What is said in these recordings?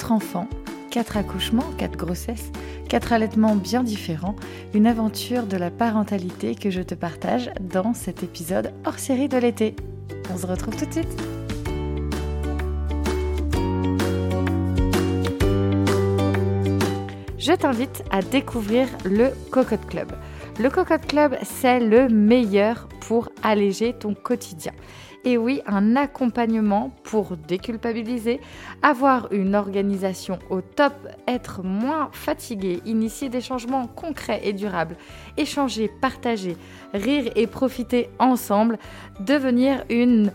Quatre enfants, quatre accouchements, quatre grossesses, quatre allaitements bien différents, une aventure de la parentalité que je te partage dans cet épisode hors série de l'été. On se retrouve tout de suite. Je t'invite à découvrir le Cocotte Club. Le Cocotte Club, c'est le meilleur pour alléger ton quotidien. Et oui, un accompagnement pour déculpabiliser, avoir une organisation au top, être moins fatigué, initier des changements concrets et durables, échanger, partager, rire et profiter ensemble, devenir une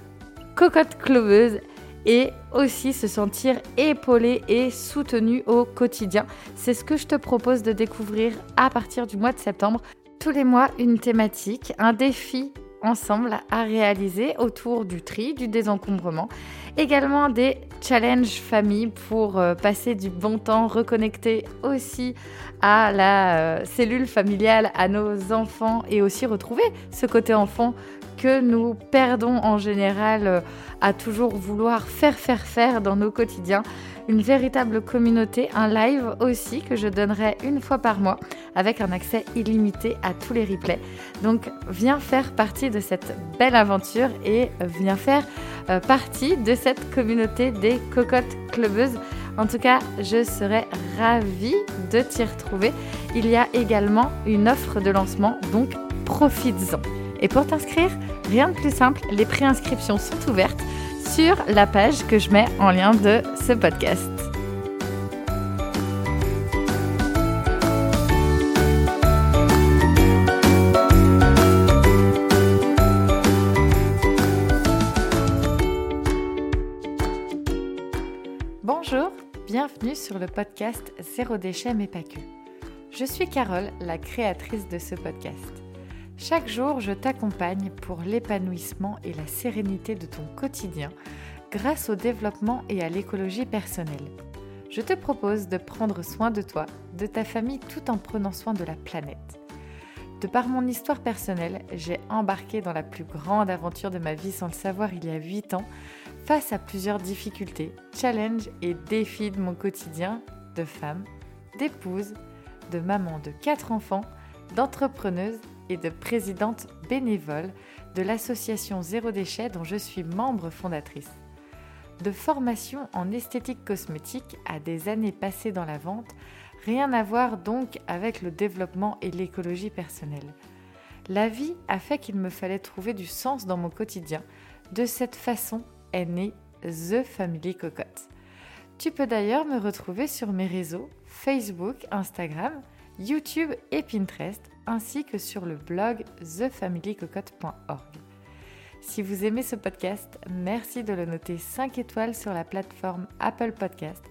cocotte cloveuse et aussi se sentir épaulé et soutenu au quotidien. C'est ce que je te propose de découvrir à partir du mois de septembre. Tous les mois, une thématique, un défi ensemble à réaliser autour du tri, du désencombrement. Également des challenges famille pour euh, passer du bon temps, reconnecter aussi à la euh, cellule familiale, à nos enfants et aussi retrouver ce côté enfant que nous perdons en général euh, à toujours vouloir faire, faire, faire dans nos quotidiens une véritable communauté, un live aussi que je donnerai une fois par mois avec un accès illimité à tous les replays. Donc viens faire partie de cette belle aventure et viens faire euh, partie de cette communauté des cocottes clubeuses. En tout cas, je serai ravie de t'y retrouver. Il y a également une offre de lancement, donc profites-en. Et pour t'inscrire, rien de plus simple, les préinscriptions sont ouvertes sur la page que je mets en lien de ce podcast. Bonjour, bienvenue sur le podcast Zéro déchet mais pas. Je suis Carole, la créatrice de ce podcast. Chaque jour, je t'accompagne pour l'épanouissement et la sérénité de ton quotidien grâce au développement et à l'écologie personnelle. Je te propose de prendre soin de toi, de ta famille tout en prenant soin de la planète. De par mon histoire personnelle, j'ai embarqué dans la plus grande aventure de ma vie sans le savoir il y a 8 ans, face à plusieurs difficultés, challenges et défis de mon quotidien de femme, d'épouse, de maman de 4 enfants, d'entrepreneuse et de présidente bénévole de l'association Zéro Déchet dont je suis membre fondatrice. De formation en esthétique cosmétique à des années passées dans la vente, rien à voir donc avec le développement et l'écologie personnelle. La vie a fait qu'il me fallait trouver du sens dans mon quotidien. De cette façon est née The Family Cocotte. Tu peux d'ailleurs me retrouver sur mes réseaux Facebook, Instagram, YouTube et Pinterest ainsi que sur le blog thefamilycocotte.org. Si vous aimez ce podcast, merci de le noter 5 étoiles sur la plateforme Apple Podcast.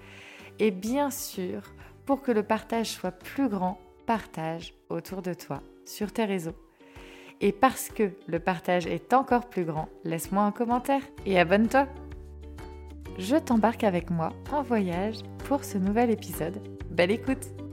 Et bien sûr, pour que le partage soit plus grand, partage autour de toi, sur tes réseaux. Et parce que le partage est encore plus grand, laisse-moi un commentaire et abonne-toi. Je t'embarque avec moi en voyage pour ce nouvel épisode. Belle écoute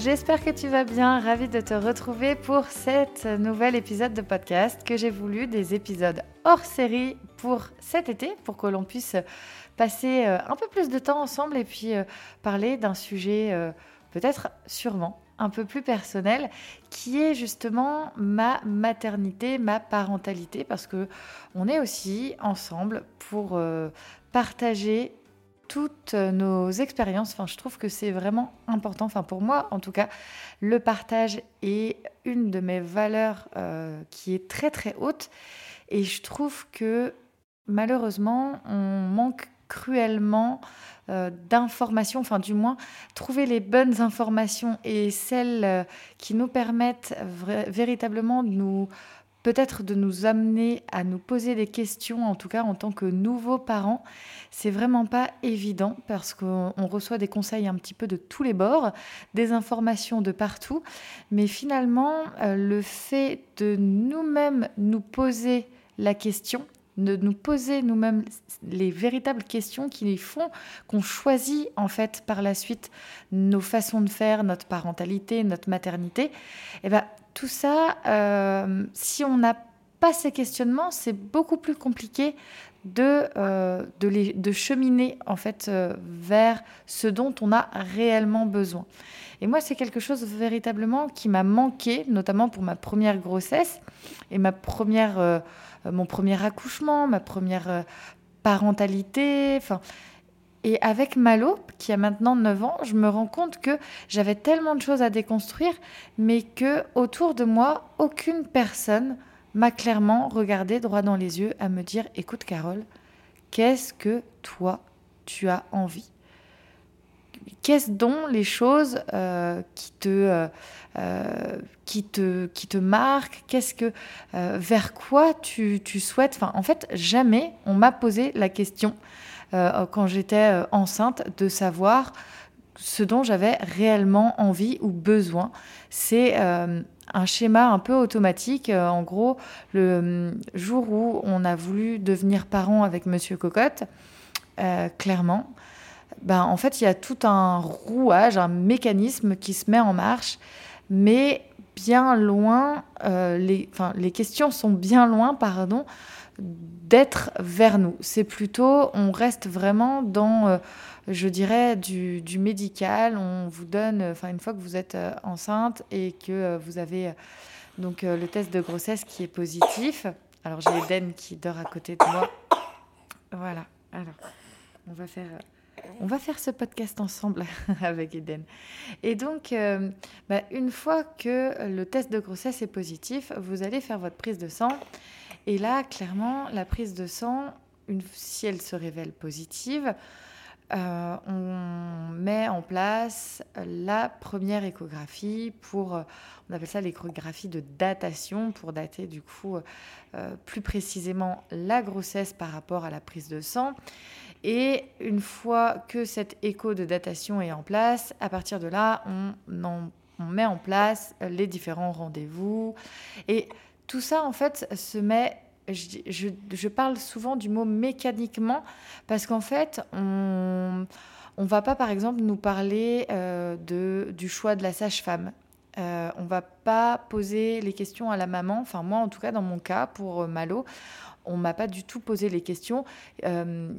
j'espère que tu vas bien. Ravi de te retrouver pour cet nouvel épisode de podcast que j'ai voulu des épisodes hors série pour cet été, pour que l'on puisse passer euh, un peu plus de temps ensemble et puis euh, parler d'un sujet euh, peut-être sûrement un peu plus personnel qui est justement ma maternité, ma parentalité parce que on est aussi ensemble pour partager toutes nos expériences. Enfin, je trouve que c'est vraiment important. Enfin, pour moi, en tout cas, le partage est une de mes valeurs euh, qui est très très haute. Et je trouve que malheureusement, on manque cruellement euh, d'informations, enfin du moins trouver les bonnes informations et celles euh, qui nous permettent véritablement de nous peut-être de nous amener à nous poser des questions, en tout cas en tant que nouveaux parents. C'est vraiment pas évident parce qu'on reçoit des conseils un petit peu de tous les bords, des informations de partout, mais finalement, euh, le fait de nous-mêmes nous poser la question, de nous poser nous-mêmes les véritables questions qui font qu'on choisit en fait par la suite nos façons de faire, notre parentalité, notre maternité. Et eh ben tout ça, euh, si on n'a pas ces questionnements, c'est beaucoup plus compliqué de, euh, de, cheminer en fait euh, vers ce dont on a réellement besoin. Et moi, c'est quelque chose véritablement qui m'a manqué, notamment pour ma première grossesse et ma première, mon premier accouchement, ma première parentalité. Enfin, et avec Malo, qui a maintenant 9 ans, je me rends compte que j'avais tellement de choses à déconstruire, mais que autour de moi, aucune personne m'a clairement regardé droit dans les yeux à me dire écoute Carole, qu'est-ce que toi tu as envie? Qu'est-ce dont les choses euh, qui, te, euh, euh, qui, te, qui te marquent? Qu'est-ce que vers quoi tu, tu souhaites? Enfin, En fait, jamais on m'a posé la question quand j'étais enceinte de savoir ce dont j'avais réellement envie ou besoin. C'est un schéma un peu automatique. En gros, le jour où on a voulu devenir parent avec Monsieur Cocotte, clairement, ben, en fait, il y a tout un rouage, un mécanisme qui se met en marche, mais bien loin, les, les questions sont bien loin, pardon, d'être vers nous. C'est plutôt, on reste vraiment dans je dirais, du, médical. On vous donne, enfin, une fois que vous êtes euh, enceinte et que euh, vous avez euh, donc le test de grossesse qui est positif. Alors, j'ai Eden qui dort à côté de moi. Voilà. Alors, on va faire. On va faire ce podcast ensemble avec Eden. Et donc, bah, une fois que le test de grossesse est positif, vous allez faire votre prise de sang. Et là, clairement, la prise de sang, une, si elle se révèle positive, euh, on met en place la première échographie pour, euh, on appelle ça l'échographie de datation, pour dater du coup euh, plus précisément la grossesse par rapport à la prise de sang. Et une fois que cette écho de datation est en place, à partir de là, on, on met en place les différents rendez-vous. Et tout ça, en fait, se met je, parle souvent du mot mécaniquement parce qu'en fait, on ne va pas, par exemple, nous parler euh, du choix de la sage-femme. Euh, on va pas poser les questions à la maman. Enfin, moi, en tout cas, dans mon cas, pour euh, Malo, on m'a pas du tout posé les questions. Euh,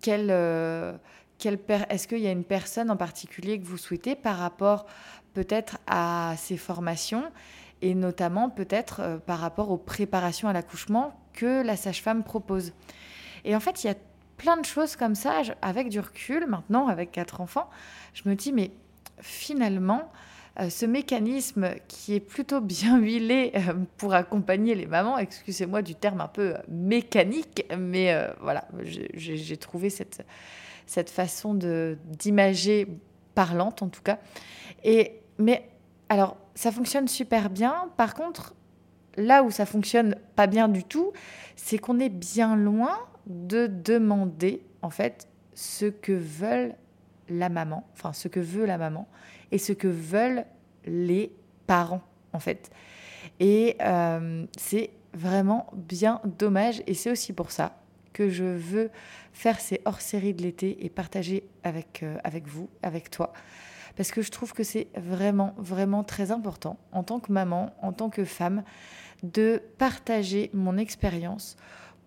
quelle Est-ce qu'il y a une personne en particulier que vous souhaitez par rapport peut-être à ses formations et notamment peut-être euh, par rapport aux préparations à l'accouchement que la sage-femme propose? Et en fait, il y a plein de choses comme ça, avec du recul, maintenant, avec quatre enfants, je me dis, mais finalement, euh, ce mécanisme qui est plutôt bien huilé euh, pour accompagner les mamans, excusez-moi du terme un peu mécanique, mais voilà, j'ai trouvé cette, cette façon d'imager parlante en tout cas. Et, mais alors, ça fonctionne super bien. Par contre, là où ça fonctionne pas bien du tout, c'est qu'on est bien loin de demander, en fait, ce que veulent la maman, enfin, ce que veut la maman et ce que veulent les parents, en fait. Et euh, c'est vraiment bien dommage. Et c'est aussi pour ça que je veux faire ces hors-séries de l'été et partager avec, euh, avec vous, avec toi, parce que je trouve que c'est vraiment, vraiment très important en tant que maman, en tant que femme, de partager mon expérience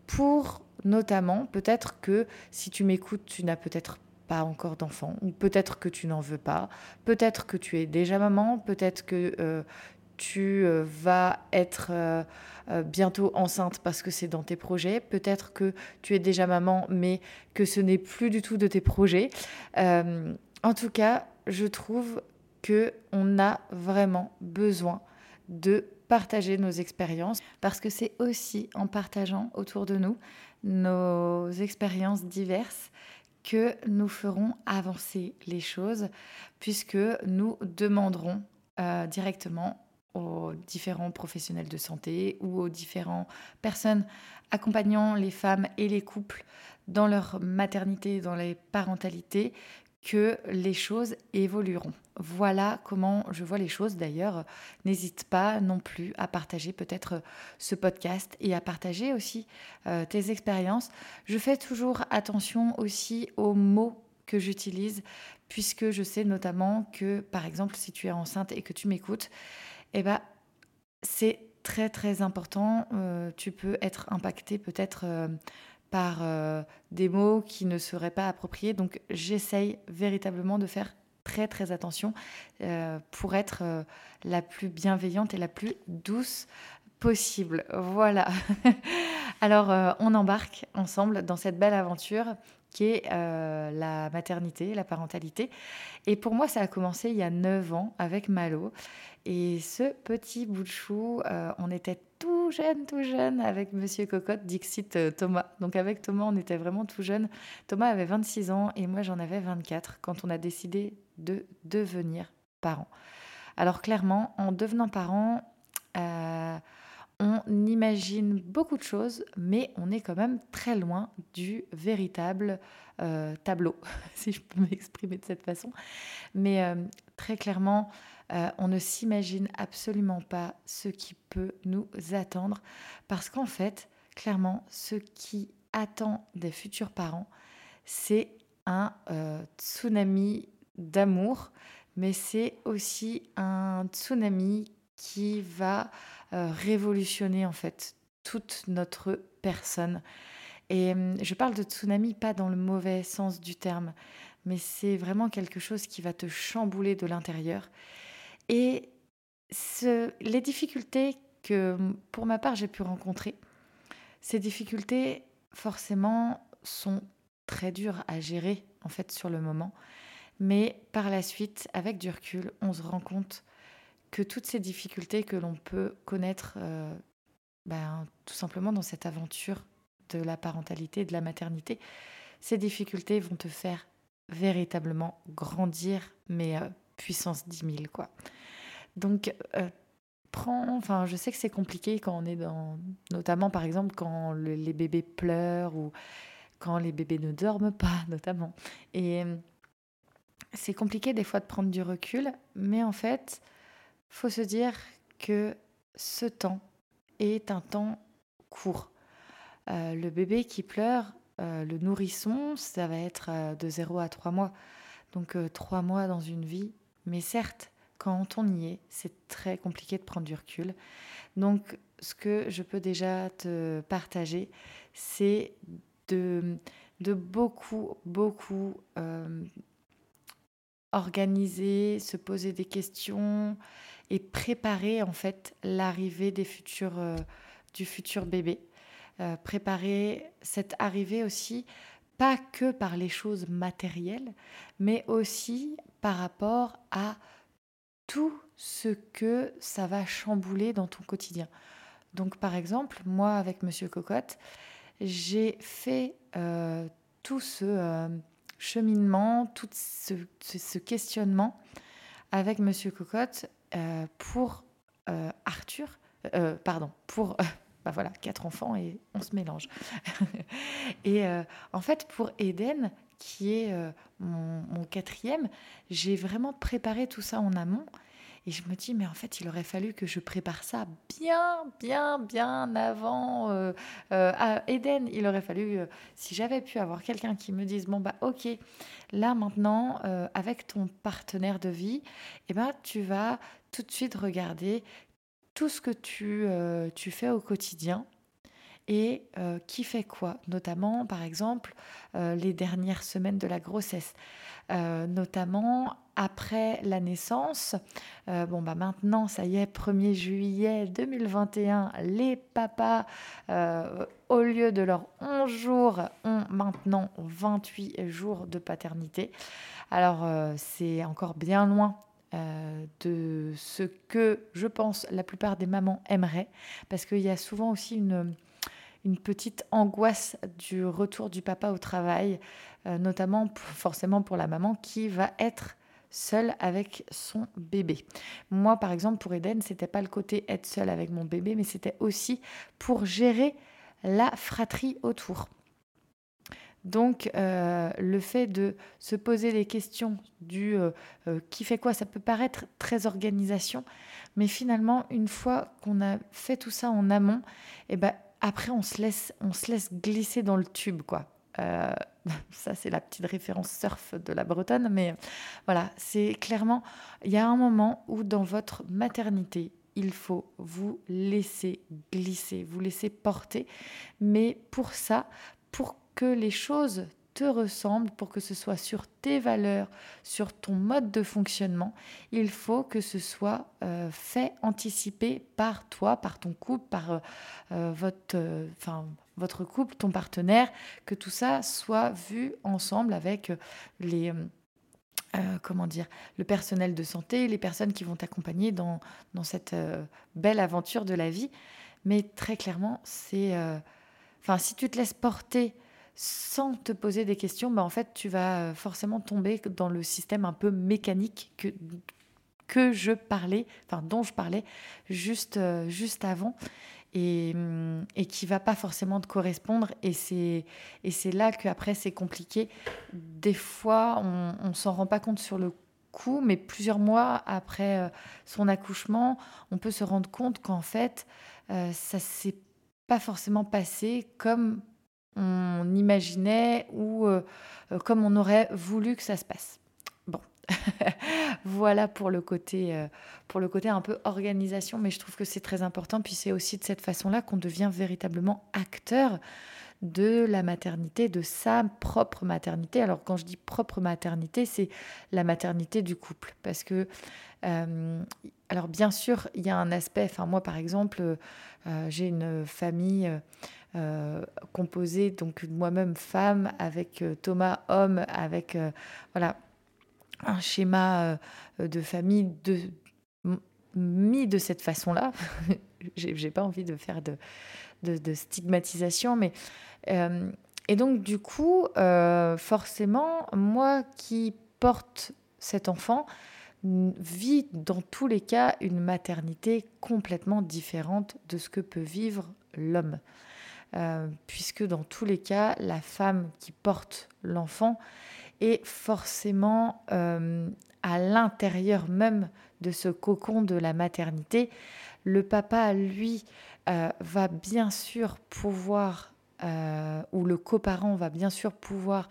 pour notamment, peut-être que si tu m'écoutes, tu n'as peut-être pas encore d'enfant, ou peut-être que tu n'en veux pas, peut-être que tu es déjà maman, peut-être que euh, tu euh, vas être euh, bientôt enceinte parce que c'est dans tes projets, peut-être que tu es déjà maman mais que ce n'est plus du tout de tes projets. en tout cas, je trouve que on a vraiment besoin de partager nos expériences parce que c'est aussi en partageant autour de nous nos expériences diverses que nous ferons avancer les choses puisque nous demanderons euh, directement aux différents professionnels de santé ou aux différentes personnes accompagnant les femmes et les couples dans leur maternité, dans les parentalités, que les choses évolueront. Voilà comment je vois les choses. D'ailleurs, n'hésite pas non plus à partager peut-être ce podcast et à partager aussi euh, tes expériences. Je fais toujours attention aussi aux mots que j'utilise, puisque je sais notamment que, par exemple, si tu es enceinte et que tu m'écoutes, eh ben, c'est très très important. Euh, tu peux être impacté peut-être euh, par euh, des mots qui ne seraient pas appropriés. Donc j'essaye véritablement de faire très très attention pour être la plus bienveillante et la plus douce possible. Voilà. Alors on embarque ensemble dans cette belle aventure qui est la maternité, la parentalité. Et pour moi, ça a commencé il y a 9 ans avec Malo. Et ce petit bout de chou, euh, on était tout jeune, tout jeune avec Monsieur Cocotte, Dixit euh, Thomas. Donc avec Thomas, on était vraiment tout jeune. Thomas avait 26 ans et moi j'en avais 24 quand on a décidé de devenir parents. Alors clairement, en devenant parents, euh, on imagine beaucoup de choses, mais on est quand même très loin du véritable tableau, si je peux m'exprimer de cette façon. Mais très clairement, euh, on ne s'imagine absolument pas ce qui peut nous attendre parce qu'en fait, clairement, ce qui attend des futurs parents, c'est un euh, tsunami d'amour, mais c'est aussi un tsunami qui va euh, révolutionner en fait toute notre personne. Et je parle de tsunami pas dans le mauvais sens du terme, mais c'est vraiment quelque chose qui va te chambouler de l'intérieur et les difficultés que, pour ma part, j'ai pu rencontrer, ces difficultés, forcément, sont très dures à gérer, en fait, sur le moment. Mais par la suite, avec du recul, on se rend compte que toutes ces difficultés que l'on peut connaître, euh, ben, tout simplement dans cette aventure de la parentalité, de la maternité, ces difficultés vont te faire véritablement grandir, mais euh, puissance 10 000, quoi. Donc, euh, enfin, je sais que c'est compliqué quand on est dans, notamment par exemple quand les bébés pleurent ou quand les bébés ne dorment pas, notamment. Et euh, c'est compliqué des fois de prendre du recul, mais en fait, faut se dire que ce temps est un temps court. Euh, le bébé qui pleure, le nourrisson, ça va être de 0 à 3 mois. Donc 3 mois dans une vie, mais certes, quand on y est, c'est très compliqué de prendre du recul. Donc, ce que je peux déjà te partager, c'est de, beaucoup, beaucoup euh, organiser, se poser des questions et préparer en fait l'arrivée euh, du futur bébé. Euh, préparer cette arrivée aussi, pas que par les choses matérielles, mais aussi par rapport à tout ce que ça va chambouler dans ton quotidien. Donc par exemple, moi avec Monsieur Cocotte, j'ai fait euh, tout ce euh, cheminement, tout ce, questionnement avec Monsieur Cocotte euh, pour Arthur, pardon, pour bah voilà, quatre enfants et on se mélange. et en fait, pour Eden, qui est euh, mon, quatrième, j'ai vraiment préparé tout ça en amont. Et je me dis, mais en fait, il aurait fallu que je prépare ça bien, bien, bien avant euh, euh, à Eden. Il aurait fallu, si j'avais pu avoir quelqu'un qui me dise, bon, bah, ok, là maintenant, avec ton partenaire de vie, eh ben, tu vas tout de suite regarder tout ce que tu, tu fais au quotidien et euh, qui fait quoi, notamment par exemple euh, les dernières semaines de la grossesse, euh, notamment après la naissance. bon bah maintenant ça y est, 1er juillet 2021, les papas au lieu de leurs 11 jours ont maintenant 28 jours de paternité. Alors c'est encore bien loin de ce que je pense la plupart des mamans aimeraient, parce qu'il y a souvent aussi une, une petite angoisse du retour du papa au travail, euh, notamment forcément pour la maman qui va être seule avec son bébé. Moi, par exemple, pour Eden, c'était pas le côté être seule avec mon bébé, mais c'était aussi pour gérer la fratrie autour. Donc, le fait de se poser les questions du qui fait quoi, ça peut paraître très organisation, mais finalement, une fois qu'on a fait tout ça en amont, eh ben, après, on se, laisse, on se laisse glisser dans le tube, quoi. Euh, ça, c'est la petite référence surf de la Bretonne, mais voilà, c'est clairement, il y a un moment où dans votre maternité, il faut vous laisser glisser, vous laisser porter. Mais pour ça, pour que les choses te ressemblent, pour que ce soit sur tes valeurs, sur ton mode de fonctionnement, il faut que ce soit euh, fait, anticipé par toi, par ton couple, par euh, euh, votre, votre couple, ton partenaire, que tout ça soit vu ensemble avec les... comment dire, le personnel de santé, les personnes qui vont t'accompagner dans, dans cette belle aventure de la vie. Mais très clairement, c'est... Enfin, si tu te laisses porter sans te poser des questions, bah en fait, tu vas euh, forcément tomber dans le système un peu mécanique que, que je parlais, enfin dont je parlais juste, euh, juste avant, et, hum, et qui va pas forcément te correspondre. Et c'est, là qu'après, c'est compliqué. Des fois, on ne s'en rend pas compte sur le coup, mais plusieurs mois après euh, son accouchement, on peut se rendre compte qu'en fait, ça s'est pas forcément passé comme on imaginait ou euh, euh, comme on aurait voulu que ça se passe. Bon, voilà pour le côté euh, pour le côté un peu organisation, mais je trouve que c'est très important. Puis c'est aussi de cette façon-là qu'on devient véritablement acteur de la maternité, de sa propre maternité. Alors quand je dis propre maternité, c'est la maternité du couple, parce que alors bien sûr, il y a un aspect. Enfin moi par exemple, j'ai une famille euh, composé donc moi-même femme avec euh, Thomas homme avec euh, voilà un schéma de famille de mis de cette façon-là. j'ai pas envie de faire de, de, stigmatisation, mais et donc du coup, forcément, moi qui porte cet enfant, vit dans tous les cas une maternité complètement différente de ce que peut vivre l'homme. Euh, puisque dans tous les cas, la femme qui porte l'enfant est forcément euh, à l'intérieur même de ce cocon de la maternité. Le papa, lui, euh, va bien sûr pouvoir, ou le coparent va bien sûr pouvoir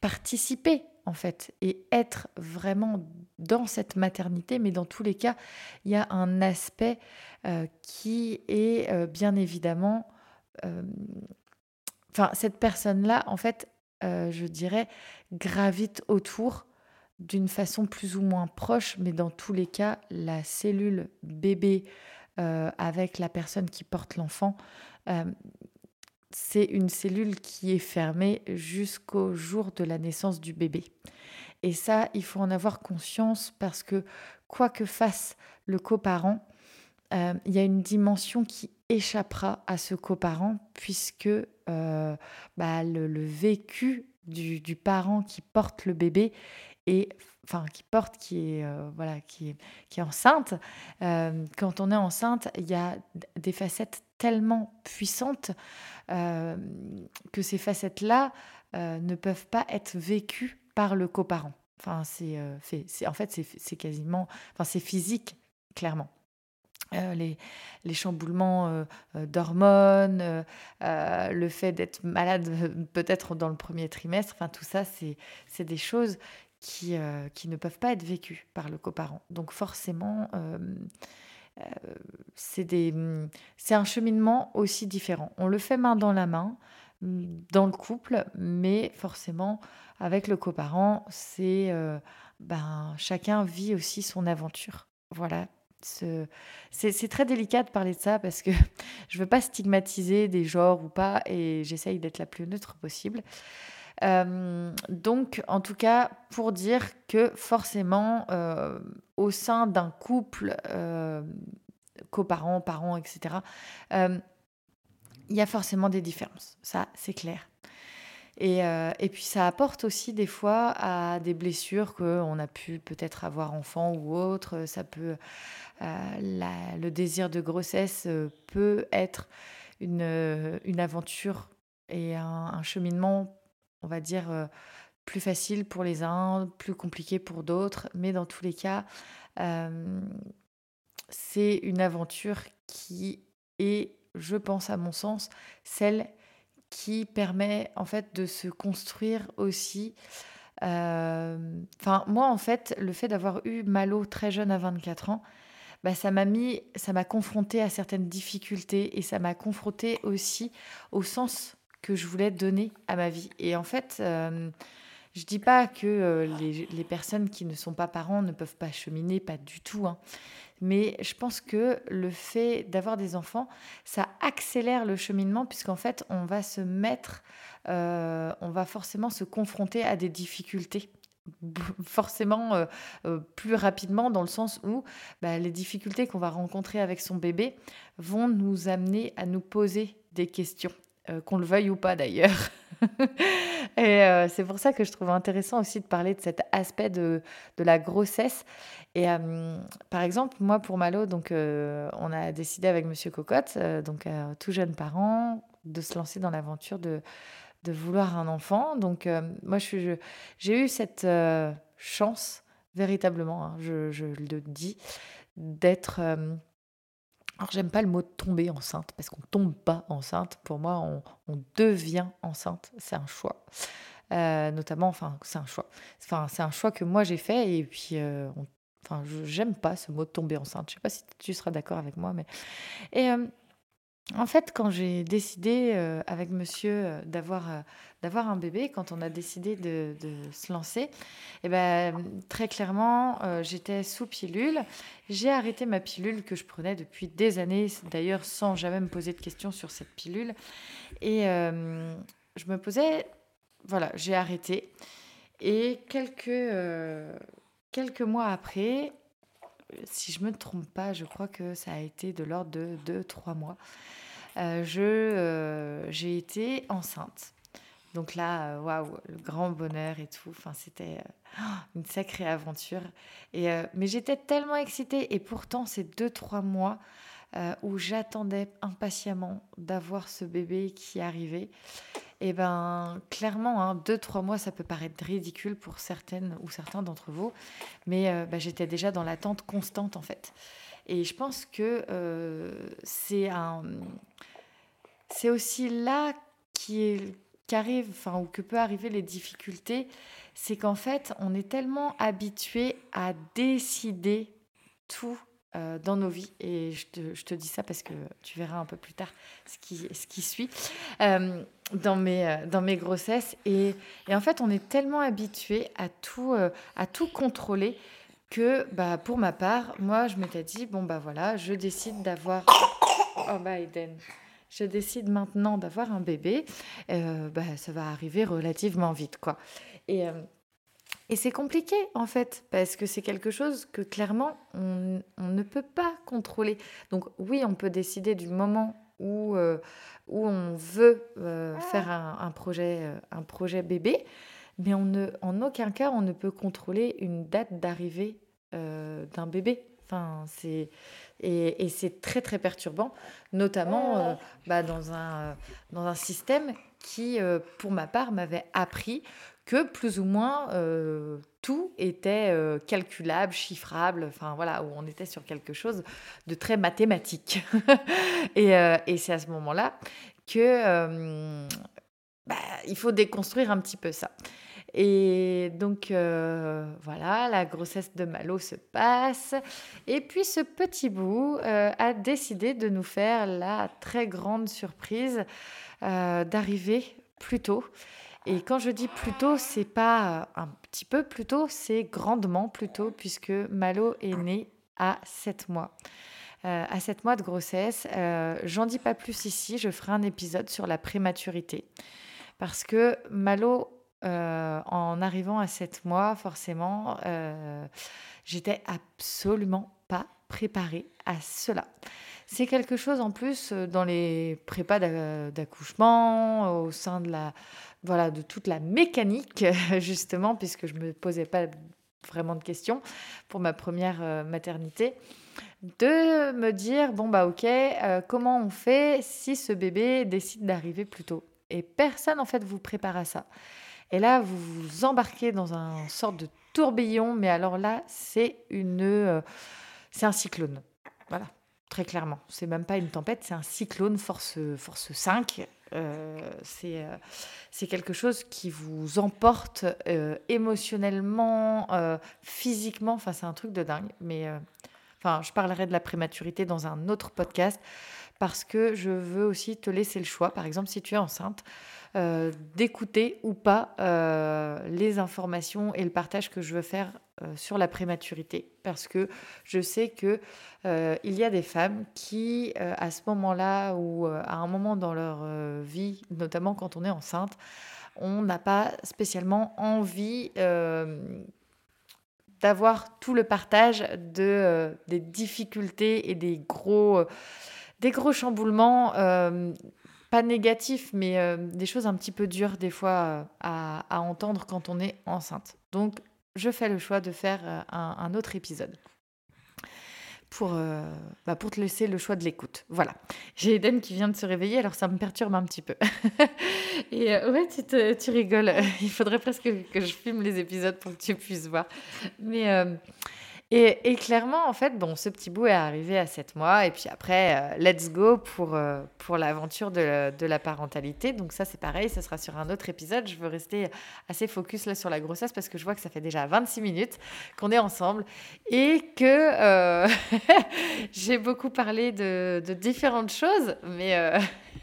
participer en fait et être vraiment dans cette maternité, mais dans tous les cas, il y a un aspect euh, qui est euh, bien évidemment... Euh, enfin, cette personne-là, en fait, je dirais, gravite autour d'une façon plus ou moins proche, mais dans tous les cas, la cellule bébé avec la personne qui porte l'enfant, c'est une cellule qui est fermée jusqu'au jour de la naissance du bébé. Et ça, il faut en avoir conscience parce que quoi que fasse le coparent, euh, il y a une dimension qui échappera à ce coparent puisque euh, bah, le, vécu du, parent qui porte le bébé et enfin qui porte qui est euh, voilà qui est, qui est enceinte quand on est enceinte il y a des facettes tellement puissantes que ces facettes là ne peuvent pas être vécues par le coparent enfin c'est en fait c'est quasiment enfin c'est physique clairement euh, les, chamboulements euh, euh, d'hormones, le fait d'être malade peut-être dans le premier trimestre, enfin tout ça, c'est des choses qui, qui ne peuvent pas être vécues par le coparent. Donc forcément, c'est un cheminement aussi différent. On le fait main dans la main dans le couple, mais forcément, avec le coparent, c'est ben, chacun vit aussi son aventure. Voilà, c'est très délicat de parler de ça parce que je veux pas stigmatiser des genres ou pas et j'essaye d'être la plus neutre possible. Euh, donc, en tout cas, pour dire que forcément, euh, au sein d'un couple, euh, coparents, parents, etc., il y a forcément des différences. Ça, c'est clair. Et, et, puis ça apporte aussi des fois à des blessures qu'on a pu peut-être avoir enfant ou autre. Ça peut le désir de grossesse peut être une, une aventure et un, cheminement, on va dire, euh, plus facile pour les uns, plus compliqué pour d'autres. Mais dans tous les cas, c'est une aventure qui est, je pense à mon sens, celle qui permet en fait de se construire aussi. Enfin, moi en fait, le fait d'avoir eu Malo très jeune à 24 ans, bah, ça m'a mis, ça m'a confronté à certaines difficultés et ça m'a confronté aussi au sens que je voulais donner à ma vie. Et en fait, euh, je dis pas que euh, les, personnes qui ne sont pas parents ne peuvent pas cheminer, pas du tout. Hein. Mais je pense que le fait d'avoir des enfants, ça accélère le cheminement puisqu'en fait, on va se mettre, euh, on va forcément se confronter à des difficultés forcément plus rapidement dans le sens où bah, les difficultés qu'on va rencontrer avec son bébé vont nous amener à nous poser des questions, euh, qu'on le veuille ou pas d'ailleurs. et c'est pour ça que je trouve intéressant aussi de parler de cet aspect de, de la grossesse. Et par exemple, moi pour Malo, donc, on a décidé avec Monsieur Cocotte, donc tout jeune parent, de se lancer dans l'aventure de de vouloir un enfant. Donc, euh, moi, j'ai eu cette euh, chance, véritablement, hein, je, le dis, d'être. Euh, alors, j'aime pas le mot tomber enceinte, parce qu'on tombe pas enceinte. Pour moi, on, devient enceinte. C'est un choix. notamment, enfin, c'est un choix. Enfin, c'est un choix que moi j'ai fait, et puis. enfin, j'aime pas ce mot tomber enceinte. Je sais pas si tu seras d'accord avec moi, mais. Et en fait, quand j'ai décidé euh, avec monsieur euh, d'avoir euh, d'avoir un bébé, quand on a décidé de, se lancer, eh ben, très clairement, j'étais sous pilule. J'ai arrêté ma pilule que je prenais depuis des années, d'ailleurs sans jamais me poser de questions sur cette pilule. Et je me posais, voilà, j'ai arrêté. Et quelques, quelques mois après, si je me trompe pas, je crois que ça a été de l'ordre de 2-3 mois. Euh, je, euh, j'ai été enceinte. Donc là, euh, waouh, le grand bonheur et tout. Enfin, c'était une sacrée aventure. Et, mais j'étais tellement excitée. Et pourtant, ces 2-3 mois où j'attendais impatiemment d'avoir ce bébé qui arrivait, eh ben clairement, hein, deux, trois mois, ça peut paraître ridicule pour certaines ou certains d'entre vous, mais euh, bah, j'étais déjà dans l'attente constante en fait. Et je pense que euh, c'est un, c'est aussi là qui qu'arrive, enfin ou que peut arriver les difficultés, c'est qu'en fait, on est tellement habitué à décider tout euh, dans nos vies. Et je te, je te, dis ça parce que tu verras un peu plus tard ce qui, ce qui suit euh, dans, mes, euh, dans mes grossesses. Et, et, en fait, on est tellement habitué à tout, à tout contrôler que bah, pour ma part, moi, je m'étais dit, bon, bah voilà, je décide d'avoir... Oh. Je décide maintenant d'avoir un bébé. bah, ça va arriver relativement vite, quoi. Et et c'est compliqué en fait, parce que c'est quelque chose que clairement on, ne peut pas contrôler. Donc oui, on peut décider du moment où, euh, où on veut euh, faire un, projet, euh, un projet bébé, mais on ne, en aucun cas on ne peut contrôler une date d'arrivée d'un bébé. Enfin, c'est et, et c'est très très perturbant, notamment bah, dans, un, dans un système qui, pour ma part, m'avait appris que plus ou moins euh, tout était euh, calculable, chiffrable, enfin voilà, où on était sur quelque chose de très mathématique. Euh, et, c'est à ce moment-là que bah, il faut déconstruire un petit peu ça. Et donc voilà, la grossesse de Malo se passe. Et puis ce petit bout a décidé de nous faire la très grande surprise d'arriver plus tôt. Et quand je dis plutôt, c'est pas un petit peu plutôt, c'est grandement plutôt, puisque Malo est né à 7 mois. Euh, à 7 mois de grossesse. Euh, j'en dis pas plus ici, je ferai un épisode sur la prématurité. Parce que Malo, euh, en arrivant à 7 mois, forcément, j'étais absolument pas préparée à cela. C'est quelque chose en plus dans les prépas d'accouchement, au sein de la, voilà, de toute la mécanique, justement, puisque je me posais pas vraiment de questions pour ma première euh, maternité, de me dire, bon, bah ok, euh, comment on fait si ce bébé décide d'arriver plus tôt? Et personne, en fait, vous prépare à ça. Et là, vous vous embarquez dans un sorte de tourbillon, mais alors là, c'est une, euh, c'est un cyclone. Voilà, très clairement. C'est même pas une tempête, c'est un cyclone force, force 5. Euh, c'est, euh, c'est quelque chose qui vous emporte émotionnellement, physiquement. Enfin, c'est un truc de dingue. Mais enfin, je parlerai de la prématurité dans un autre podcast parce que je veux aussi te laisser le choix. Par exemple, si tu es enceinte, euh, d'écouter ou pas euh, les informations et le partage que je veux faire euh, sur la prématurité. Parce que je sais que il y a des femmes qui, à ce moment-là ou à un moment dans leur vie, notamment quand on est enceinte, on n'a pas spécialement envie d'avoir tout le partage de, des difficultés et des gros des gros chamboulements, euh, pas négatifs, mais euh, des choses un petit peu dures des fois euh, à, entendre quand on est enceinte. Donc, je fais le choix de faire un, autre épisode. Pour, bah, pour te laisser le choix de l'écoute. Voilà. J'ai Eden qui vient de se réveiller, alors ça me perturbe un petit peu. Et ouais, tu, tu, rigoles. Il faudrait presque que je filme les épisodes pour que tu puisses voir. Mais et, clairement, en fait, bon, ce petit bout est arrivé à 7 mois. Et puis après, euh, let's go pour, euh, pour l'aventure de, la parentalité. Donc ça, c'est pareil, ça sera sur un autre épisode. Je veux rester assez focus là sur la grossesse parce que je vois que ça fait déjà 26 minutes qu'on est ensemble et que euh, j'ai beaucoup parlé de, différentes choses. Mais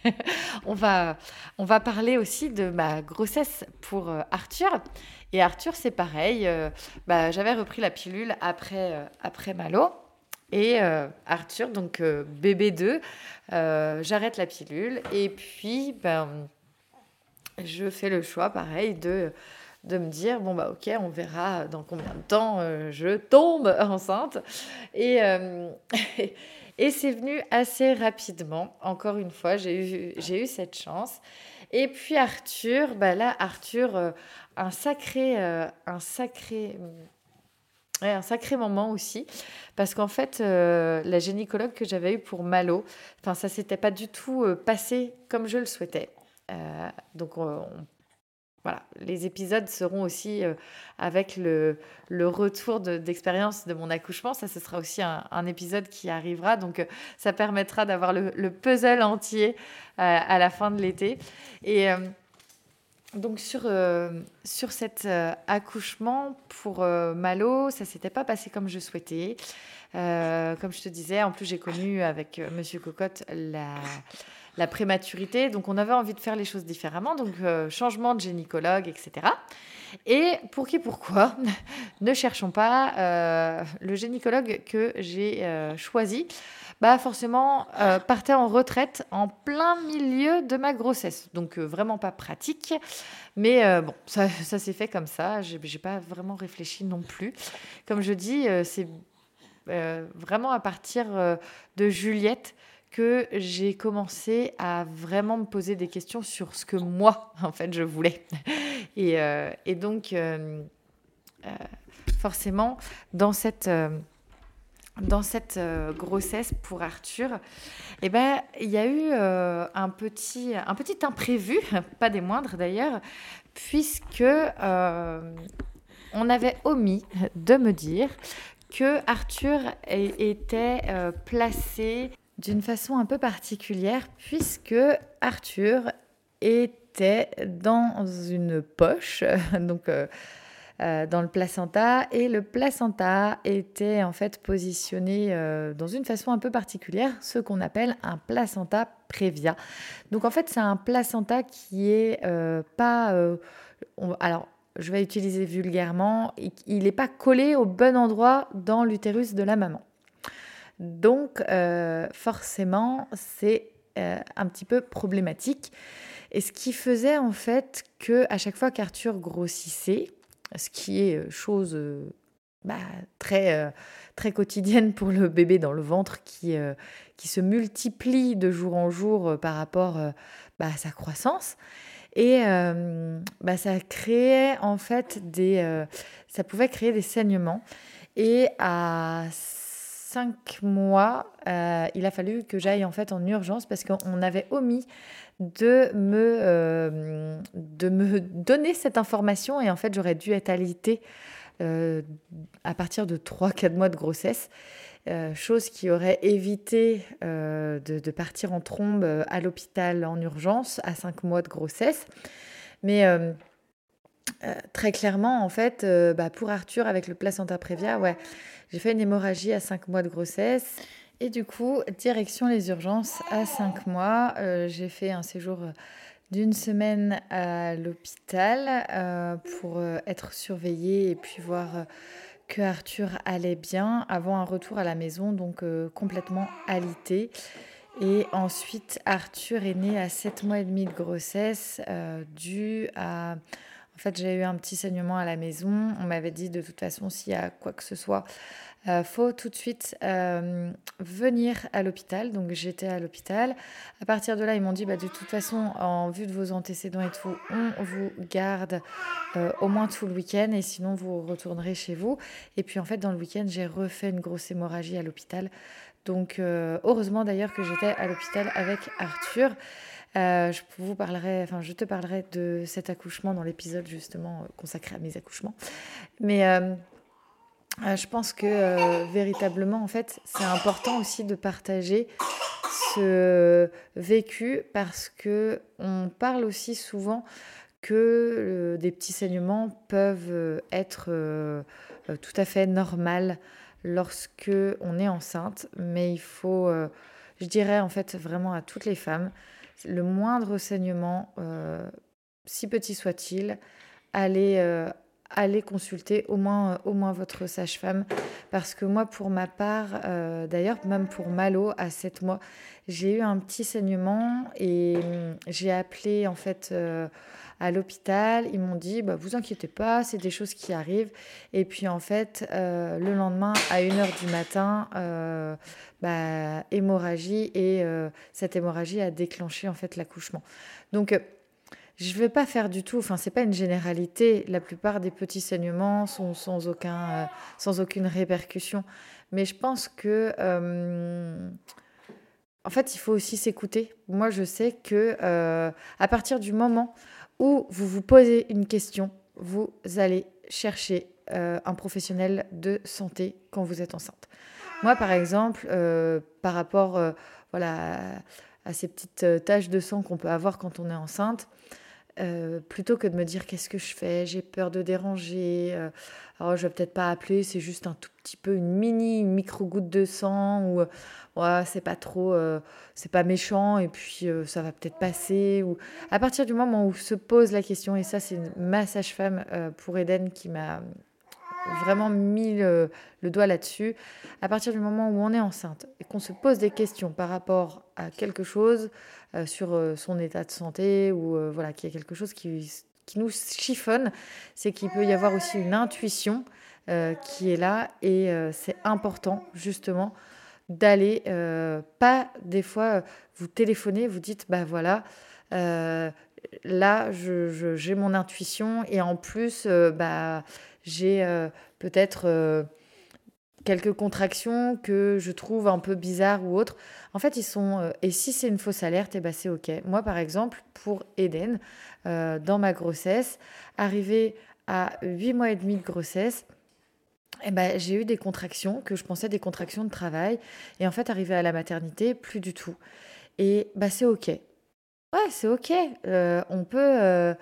on, va, on va parler aussi de ma grossesse pour Arthur. Et Arthur, c'est pareil. Euh, bah, j'avais repris la pilule après, euh, après Malo. Et euh, Arthur, donc bébé 2, j'arrête la pilule. Et puis, ben, je fais le choix, pareil, de, de me dire, bon, bah ok, on verra dans combien de temps je tombe enceinte. Et, et c'est venu assez rapidement. Encore une fois, j'ai eu, j'ai eu cette chance. Et puis Arthur, bah là, Arthur, un sacré, euh, un sacré, un sacré moment aussi, parce qu'en fait, euh, la gynécologue que j'avais eue pour Malo, enfin, ça s'était pas du tout euh, passé comme je le souhaitais. donc, voilà, les épisodes seront aussi avec le, retour d'expérience de, mon accouchement. Ça, ce sera aussi un, épisode qui arrivera. Donc, ça permettra d'avoir le, le, puzzle entier à la fin de l'été. Et donc sur, euh, sur cet euh, accouchement pour euh, Malo, ça s'était pas passé comme je souhaitais. comme je te disais, en plus j'ai connu avec Monsieur Cocotte la, la, prématurité, donc on avait envie de faire les choses différemment, donc changement de gynécologue, etc. Et pour qui, pourquoi Ne cherchons pas le gynécologue que j'ai choisi bah forcément euh, partait en retraite en plein milieu de ma grossesse. Donc euh, vraiment pas pratique. Mais euh, bon, ça, s'est fait comme ça. J'ai, j'ai pas vraiment réfléchi non plus. Comme je dis, c'est vraiment à partir de Juliette que j'ai commencé à vraiment me poser des questions sur ce que moi, en fait, je voulais. Et, et donc, forcément, dans cette dans cette euh, grossesse pour Arthur, eh ben, il y a eu euh, un, petit, un petit imprévu, pas des moindres d'ailleurs, puisque euh, on avait omis de me dire que Arthur était placé d'une façon un peu particulière, puisque Arthur était dans une poche, donc euh, dans le placenta et le placenta était en fait positionné euh, dans une façon un peu particulière, ce qu'on appelle un placenta prévia. Donc en fait c'est un placenta qui est euh, pas... alors je vais utiliser vulgairement, il n'est pas collé au bon endroit dans l'utérus de la maman. Donc forcément c'est un petit peu problématique. Et ce qui faisait en fait que à chaque fois qu'Arthur grossissait, ce qui est euh, chose euh, bah, très, euh, très quotidienne pour le bébé dans le ventre qui, qui se multiplie de jour en jour par rapport bah, à sa croissance. Et bah, ça créait en fait des. ça pouvait créer des saignements. Et à cinq mois, il a fallu que j'aille en fait en urgence parce qu'on avait omis de me, de me donner cette information et en fait j'aurais dû être alitée à partir de 3-4 mois de grossesse. chose qui aurait évité de, partir en trombe à l'hôpital en urgence à 5 mois de grossesse. Mais euh, très clairement, en fait, euh, bah, pour Arthur, avec le placenta prévia, ouais, j'ai fait une hémorragie à 5 mois de grossesse. Et du coup, direction les urgences à 5 mois. Euh, j'ai fait un séjour d'une semaine à l'hôpital pour être surveillée et puis voir que Arthur allait bien avant un retour à la maison, donc complètement alité. Et ensuite, Arthur est né à 7 mois et demi de grossesse, dû à en fait, j'ai eu un petit saignement à la maison. On m'avait dit de toute façon, s'il y a quoi que ce soit, euh, faut tout de suite euh, venir à l'hôpital. Donc j'étais à l'hôpital. À partir de là, ils m'ont dit, bah, de toute façon, en vue de vos antécédents et tout, on vous garde euh, au moins tout le week-end et sinon vous retournerez chez vous. Et puis en fait, dans le week-end, j'ai refait une grosse hémorragie à l'hôpital. Donc heureusement d'ailleurs que j'étais à l'hôpital avec Arthur. Euh, je vous parlerai, enfin, je te parlerai de cet accouchement dans l'épisode justement euh, consacré à mes accouchements. Mais euh, je pense que véritablement, en fait, c'est important aussi de partager ce vécu parce que on parle aussi souvent que des petits saignements peuvent être tout à fait normales lorsque on est enceinte, mais il faut, je dirais en fait vraiment à toutes les femmes, le moindre saignement, euh, si petit soit-il, allez, euh, consulter au moins, euh, au moins votre sage-femme. Parce que moi, pour ma part, d'ailleurs, même pour Malo, à 7 mois, j'ai eu un petit saignement et hum, j'ai appelé en fait à l'hôpital. Ils m'ont dit, bah, vous inquiétez pas, c'est des choses qui arrivent. Et puis en fait, euh, le lendemain, à 1h du matin, euh, bah, hémorragie et euh, cette hémorragie a déclenché en fait l'accouchement. Donc je ne vais pas faire du tout, enfin c'est pas une généralité, la plupart des petits saignements sont sans, aucun, sans aucune répercussion. Mais je pense que... en fait, il faut aussi s'écouter. Moi, je sais que à partir du moment où vous vous posez une question, vous allez chercher euh, un professionnel de santé quand vous êtes enceinte. Moi, par exemple, euh, par rapport euh, voilà, à ces petites taches de sang qu'on peut avoir quand on est enceinte, plutôt que de me dire qu'est-ce que je fais, j'ai peur de déranger, alors je vais peut-être pas appeler, c'est juste un tout petit peu une mini micro goutte de sang ou ouais, c'est pas trop, euh, c'est pas méchant et puis euh, ça va peut-être passer. Ou à partir du moment où se pose la question, et ça c'est ma sage-femme euh, pour Eden qui m'a vraiment mis le, doigt là-dessus. À partir du moment où on est enceinte et qu'on se pose des questions par rapport à quelque chose sur son état de santé ou voilà qu'il y a quelque chose qui, qui nous chiffonne, c'est qu'il peut y avoir aussi une intuition qui est là et c'est important justement d'aller, euh, pas des fois, euh, vous téléphonez, vous dites, bah voilà, euh, là, j'ai je, mon intuition et en plus, bah, j'ai peut-être quelques contractions que je trouve un peu bizarres ou autres. En fait, ils sont. et si c'est une fausse alerte, eh ben c'est OK. Moi, par exemple, pour Eden, dans ma grossesse, arrivé à 8 mois et demi de grossesse, eh ben, j'ai eu des contractions que je pensais des contractions de travail. Et en fait, arrivé à la maternité, plus du tout. Et bah, c'est OK. Ouais, c'est OK. Euh, on, peut,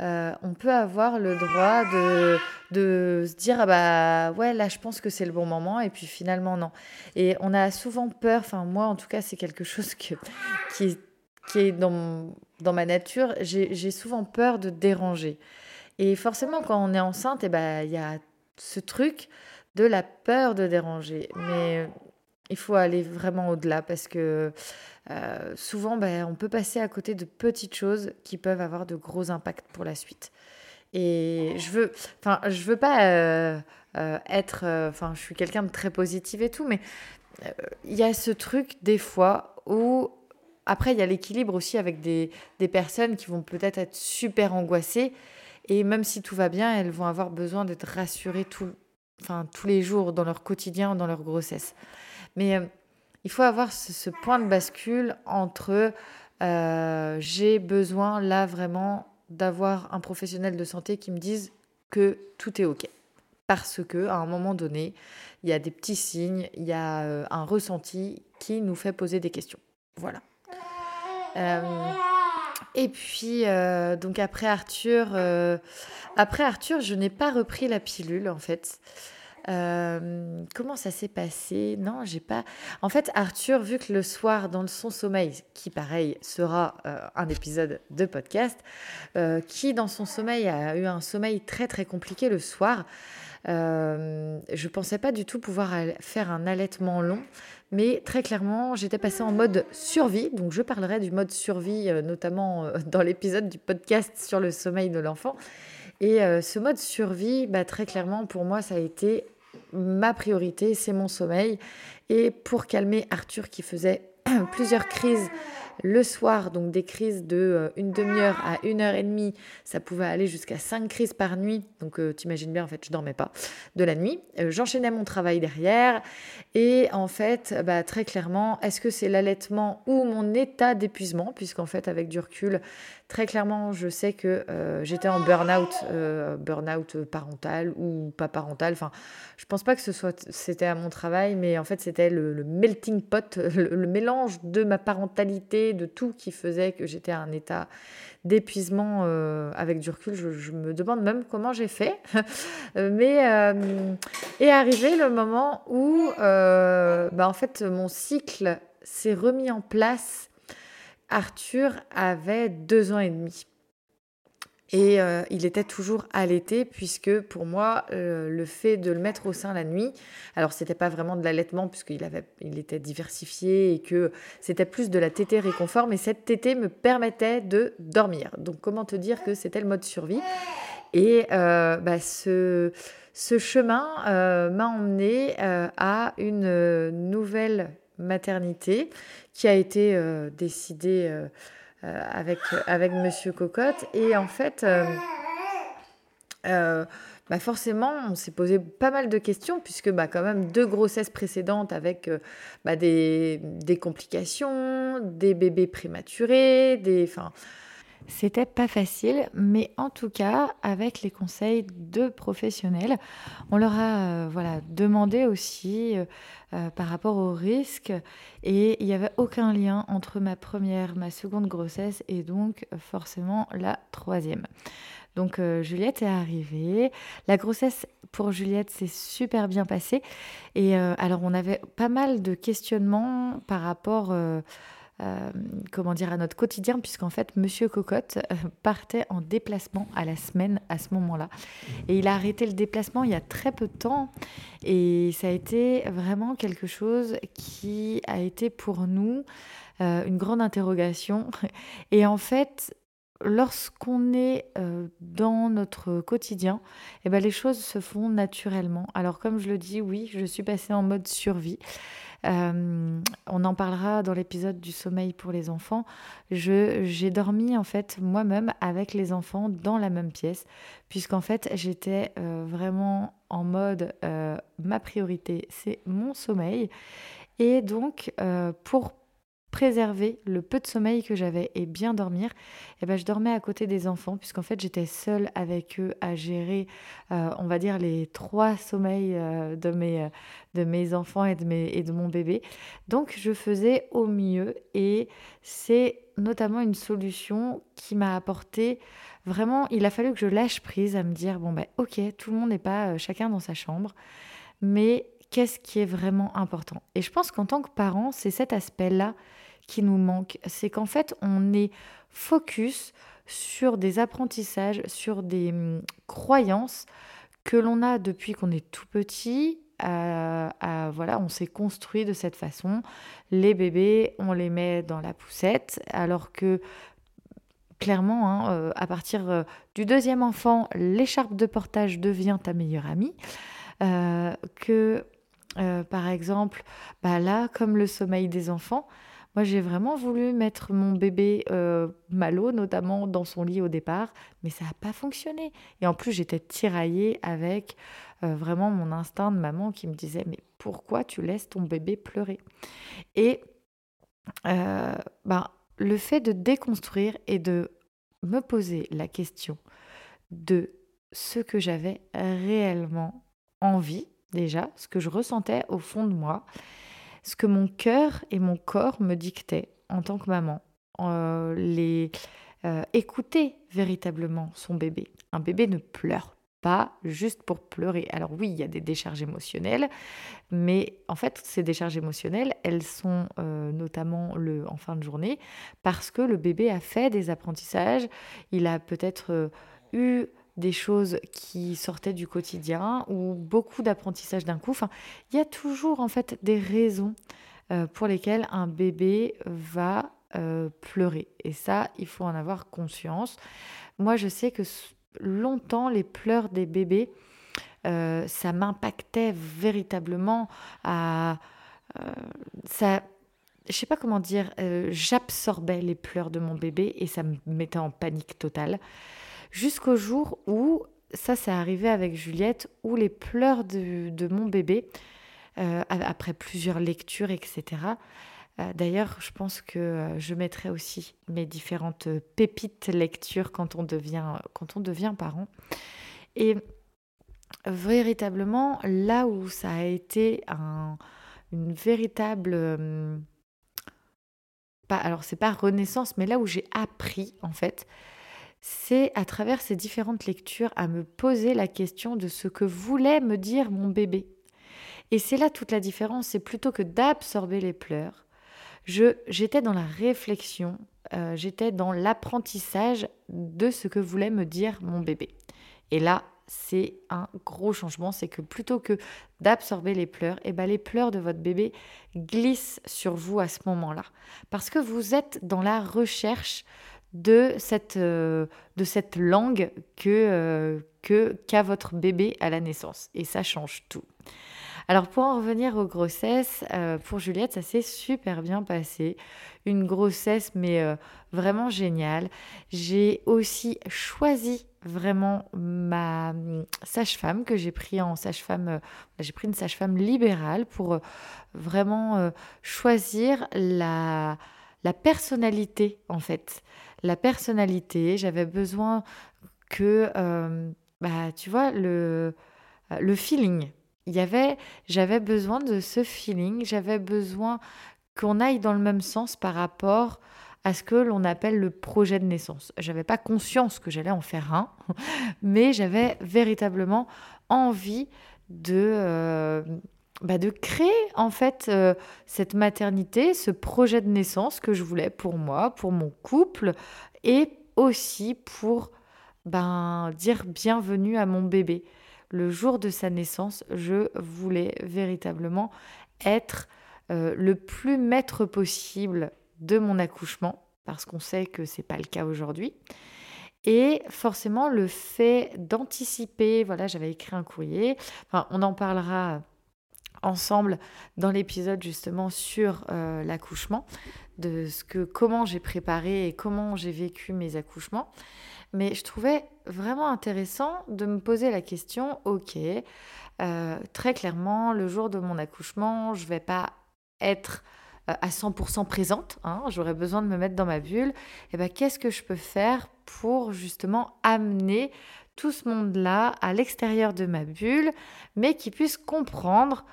euh, on peut avoir le droit de, de se dire ah bah ouais, là, je pense que c'est le bon moment. Et puis finalement, non. Et on a souvent peur, enfin, moi, en tout cas, c'est quelque chose que, qui, qui est dans, dans ma nature. J'ai souvent peur de déranger. Et forcément, quand on est enceinte, eh ben, il y a ce truc de la peur de déranger. Mais il faut aller vraiment au-delà parce que euh, souvent, ben, on peut passer à côté de petites choses qui peuvent avoir de gros impacts pour la suite. Et je veux, enfin, je veux pas euh, être, enfin, je suis quelqu'un de très positif et tout, mais il y a ce truc des fois où après, il y a l'équilibre aussi avec des, des personnes qui vont peut-être être super angoissées et même si tout va bien, elles vont avoir besoin d'être rassurées enfin, tous les jours dans leur quotidien, dans leur grossesse. Mais euh, il faut avoir ce, point de bascule entre j'ai besoin là vraiment d'avoir un professionnel de santé qui me dise que tout est OK. Parce que à un moment donné, il y a des petits signes, il y a un ressenti qui nous fait poser des questions. Voilà. Et puis, euh, donc après Arthur, euh, après Arthur, je n'ai pas repris la pilule en fait. Euh, comment ça s'est passé? Non, j'ai pas. En fait, Arthur, vu que le soir, dans son sommeil, qui pareil sera un épisode de podcast, qui dans son sommeil a eu un sommeil très très compliqué le soir, je pensais pas du tout pouvoir faire un allaitement long. Mais très clairement, j'étais passée en mode survie. Donc, je parlerai du mode survie, euh, notamment euh, dans l'épisode du podcast sur le sommeil de l'enfant. Et euh, ce mode survie, bah, très clairement, pour moi, ça a été ma priorité, c'est mon sommeil. Et pour calmer Arthur qui faisait plusieurs crises le soir, donc des crises de euh, une demi-heure à une heure et demie, ça pouvait aller jusqu'à cinq crises par nuit. Donc euh, t'imagines bien, en fait, je dormais pas de la nuit. Euh, j'enchaînais mon travail derrière. Et en fait, bah, très clairement, est-ce que c'est l'allaitement ou mon état d'épuisement? Puisqu'en fait, avec du recul, Très clairement, je sais que euh, j'étais en burn-out, euh, burn-out parental ou pas parental. Enfin, je pense pas que ce soit c'était à mon travail, mais en fait c'était le, melting pot, le, mélange de ma parentalité, de tout qui faisait que j'étais à un état d'épuisement euh, avec du recul. Je, me demande même comment j'ai fait, mais est arrivé le moment où, bah, en fait, mon cycle s'est remis en place Arthur avait deux ans et demi. Et euh, il était toujours allaité puisque pour moi, euh, le fait de le mettre au sein la nuit, alors c'était pas vraiment de l'allaitement puisqu'il avait, il était diversifié et que c'était plus de la tétée réconfort, mais cette tétée me permettait de dormir. Donc comment te dire que c'était le mode survie? Et euh, bah, ce, ce, chemin m'a emmené à une nouvelle maternité qui a été euh, décidée euh, euh, avec, avec Monsieur Cocotte. Et en fait, bah forcément, on s'est posé pas mal de questions, puisque bah, quand même deux grossesses précédentes avec bah, des, des, complications, des bébés prématurés, des... c'était pas facile, mais en tout cas, avec les conseils de professionnels, on leur a euh, voilà, demandé aussi euh, euh, par rapport au risque, et il n'y avait aucun lien entre ma première, ma seconde grossesse et donc forcément la troisième. Donc Juliette est arrivée. La grossesse pour Juliette s'est super bien passée. Et alors on avait pas mal de questionnements par rapport euh, comment dire, à notre quotidien, puisqu'en fait, Monsieur Cocotte euh, partait en déplacement à la semaine à ce moment-là. Et il a arrêté le déplacement il y a très peu de temps. Et ça a été vraiment quelque chose qui a été pour nous euh, une grande interrogation. Et en fait, lorsqu'on est dans notre quotidien, eh ben, les choses se font naturellement. Alors comme je le dis, oui, je suis passée en mode survie. Euh, on en parlera dans l'épisode du sommeil pour les enfants. j'ai dormi en fait moi-même avec les enfants dans la même pièce, puisqu'en fait j'étais euh, vraiment en mode euh, ma priorité c'est mon sommeil. Et donc pour préserver le peu de sommeil que j'avais et bien dormir, eh ben, je dormais à côté des enfants, puisqu'en fait j'étais seule avec eux à gérer, euh, on va dire, les trois sommeils euh, de, mes, de mes enfants et de, mes, et de mon bébé. Donc je faisais au mieux et c'est notamment une solution qui m'a apporté vraiment, il a fallu que je lâche prise à me dire, bon ben ok, tout le monde n'est pas euh, chacun dans sa chambre, mais qu'est-ce qui est vraiment important? Et je pense qu'en tant que parent, c'est cet aspect-là qui nous manque. C'est qu'en fait, on est focus sur des apprentissages, sur des hum, croyances que l'on a depuis qu'on est tout petit. voilà, on s'est construit de cette façon. Les bébés, on les met dans la poussette, alors que clairement, hein, euh, à partir euh, du deuxième enfant, l'écharpe de portage devient ta meilleure amie. Euh, que, par exemple, bah là, comme le sommeil des enfants, moi, j'ai vraiment voulu mettre mon bébé euh, Malo, notamment dans son lit au départ, mais ça n'a pas fonctionné. Et en plus, j'étais tiraillée avec euh, vraiment mon instinct de maman qui me disait Mais pourquoi tu laisses ton bébé pleurer? Et euh, ben, le fait de déconstruire et de me poser la question de ce que j'avais réellement envie, déjà, ce que je ressentais au fond de moi, ce que mon cœur et mon corps me dictaient en tant que maman. Euh, les, euh, écouter véritablement son bébé. Un bébé ne pleure pas juste pour pleurer. Alors oui, il y a des décharges émotionnelles, mais en fait, ces décharges émotionnelles, elles sont euh, notamment le, en fin de journée parce que le bébé a fait des apprentissages, il a peut-être eu des choses qui sortaient du quotidien ou beaucoup d'apprentissage d'un coup. Enfin, il y a toujours en fait des raisons euh, pour lesquelles un bébé va euh, pleurer. Et ça, il faut en avoir conscience. Moi, je sais que longtemps, les pleurs des bébés, euh, ça m'impactait véritablement à... ça, je sais pas comment dire, j'absorbais les pleurs de mon bébé et ça me mettait en panique totale. Jusqu'au jour où, ça c'est arrivé avec Juliette, où les pleurs de, mon bébé, euh, après plusieurs lectures, etc. Euh, d'ailleurs, je pense que euh, je mettrai aussi mes différentes pépites lectures quand on devient, parent. Et véritablement, là où ça a été une véritable... pas, alors c'est pas renaissance, mais là où j'ai appris en fait, c'est à travers ces différentes lectures à me poser la question de ce que voulait me dire mon bébé. Et c'est là toute la différence, c'est plutôt que d'absorber les pleurs, j'étais dans la réflexion, euh, j'étais dans l'apprentissage de ce que voulait me dire mon bébé. Et là, c'est un gros changement, c'est que plutôt que d'absorber les pleurs, et eh ben les pleurs de votre bébé glissent sur vous à ce moment-là. Parce que vous êtes dans la recherche de cette, euh, de cette langue que, euh, que qu'a votre bébé à la naissance. Et ça change tout. Alors pour en revenir aux grossesses, euh, pour Juliette, ça s'est super bien passé. Une grossesse, mais vraiment géniale. J'ai aussi choisi vraiment ma hum, sage-femme que j'ai pris en sage-femme, j'ai pris une sage-femme libérale pour vraiment choisir la, la personnalité en fait la personnalité, j'avais besoin que, euh, bah, tu vois, le, le feeling. Il y avait, j'avais besoin de ce feeling, j'avais besoin qu'on aille dans le même sens par rapport à ce que l'on appelle le projet de naissance. J'avais pas conscience que j'allais en faire un, mais j'avais véritablement envie de, euh, bah, de créer en fait euh, cette maternité, ce projet de naissance que je voulais pour moi, pour mon couple et aussi pour ben, dire bienvenue à mon bébé. Le jour de sa naissance, je voulais véritablement être euh, le plus maître possible de mon accouchement parce qu'on sait que c'est pas le cas aujourd'hui. Et forcément, le fait d'anticiper, voilà, j'avais écrit un courrier, on en parlera ensemble dans l'épisode justement sur euh, l'accouchement, de ce que comment j'ai préparé et comment j'ai vécu mes accouchements. Mais je trouvais vraiment intéressant de me poser la question, ok, euh, très clairement, le jour de mon accouchement, je vais pas être euh, à 100% présente, hein, j'aurais besoin de me mettre dans ma bulle, et eh ben qu'est-ce que je peux faire pour justement amener tout ce monde-là à l'extérieur de ma bulle, mais qui puisse comprendre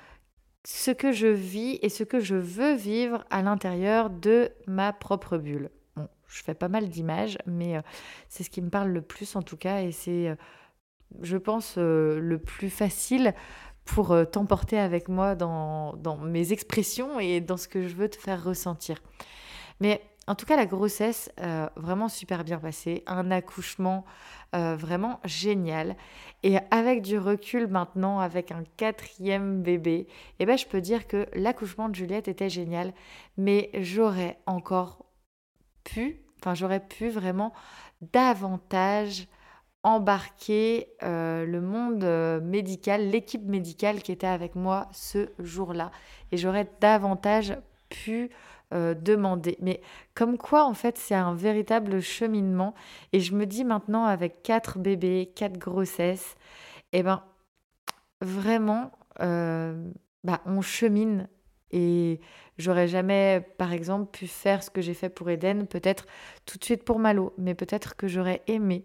ce que je vis et ce que je veux vivre à l'intérieur de ma propre bulle. Bon, je fais pas mal d'images, mais euh, c'est ce qui me parle le plus en tout cas, et c'est, euh, je pense, euh, le plus facile pour t'emporter avec moi dans, mes expressions et dans ce que je veux te faire ressentir. Mais en tout cas, la grossesse, vraiment super bien passée. Un accouchement euh, vraiment génial. Et avec du recul maintenant, avec un quatrième bébé, eh ben, je peux dire que l'accouchement de Juliette était génial. Mais j'aurais encore pu, enfin, j'aurais pu vraiment davantage embarquer euh, le monde médical, l'équipe médicale qui était avec moi ce jour-là. Et j'aurais davantage pu euh, demander. Mais comme quoi, en fait, c'est un véritable cheminement. Et je me dis maintenant, avec quatre bébés, quatre grossesses, et eh ben, vraiment, euh, bah, on chemine Et j'aurais jamais, par exemple, pu faire ce que j'ai fait pour Eden, peut-être tout de suite pour Malo, mais peut-être que j'aurais aimé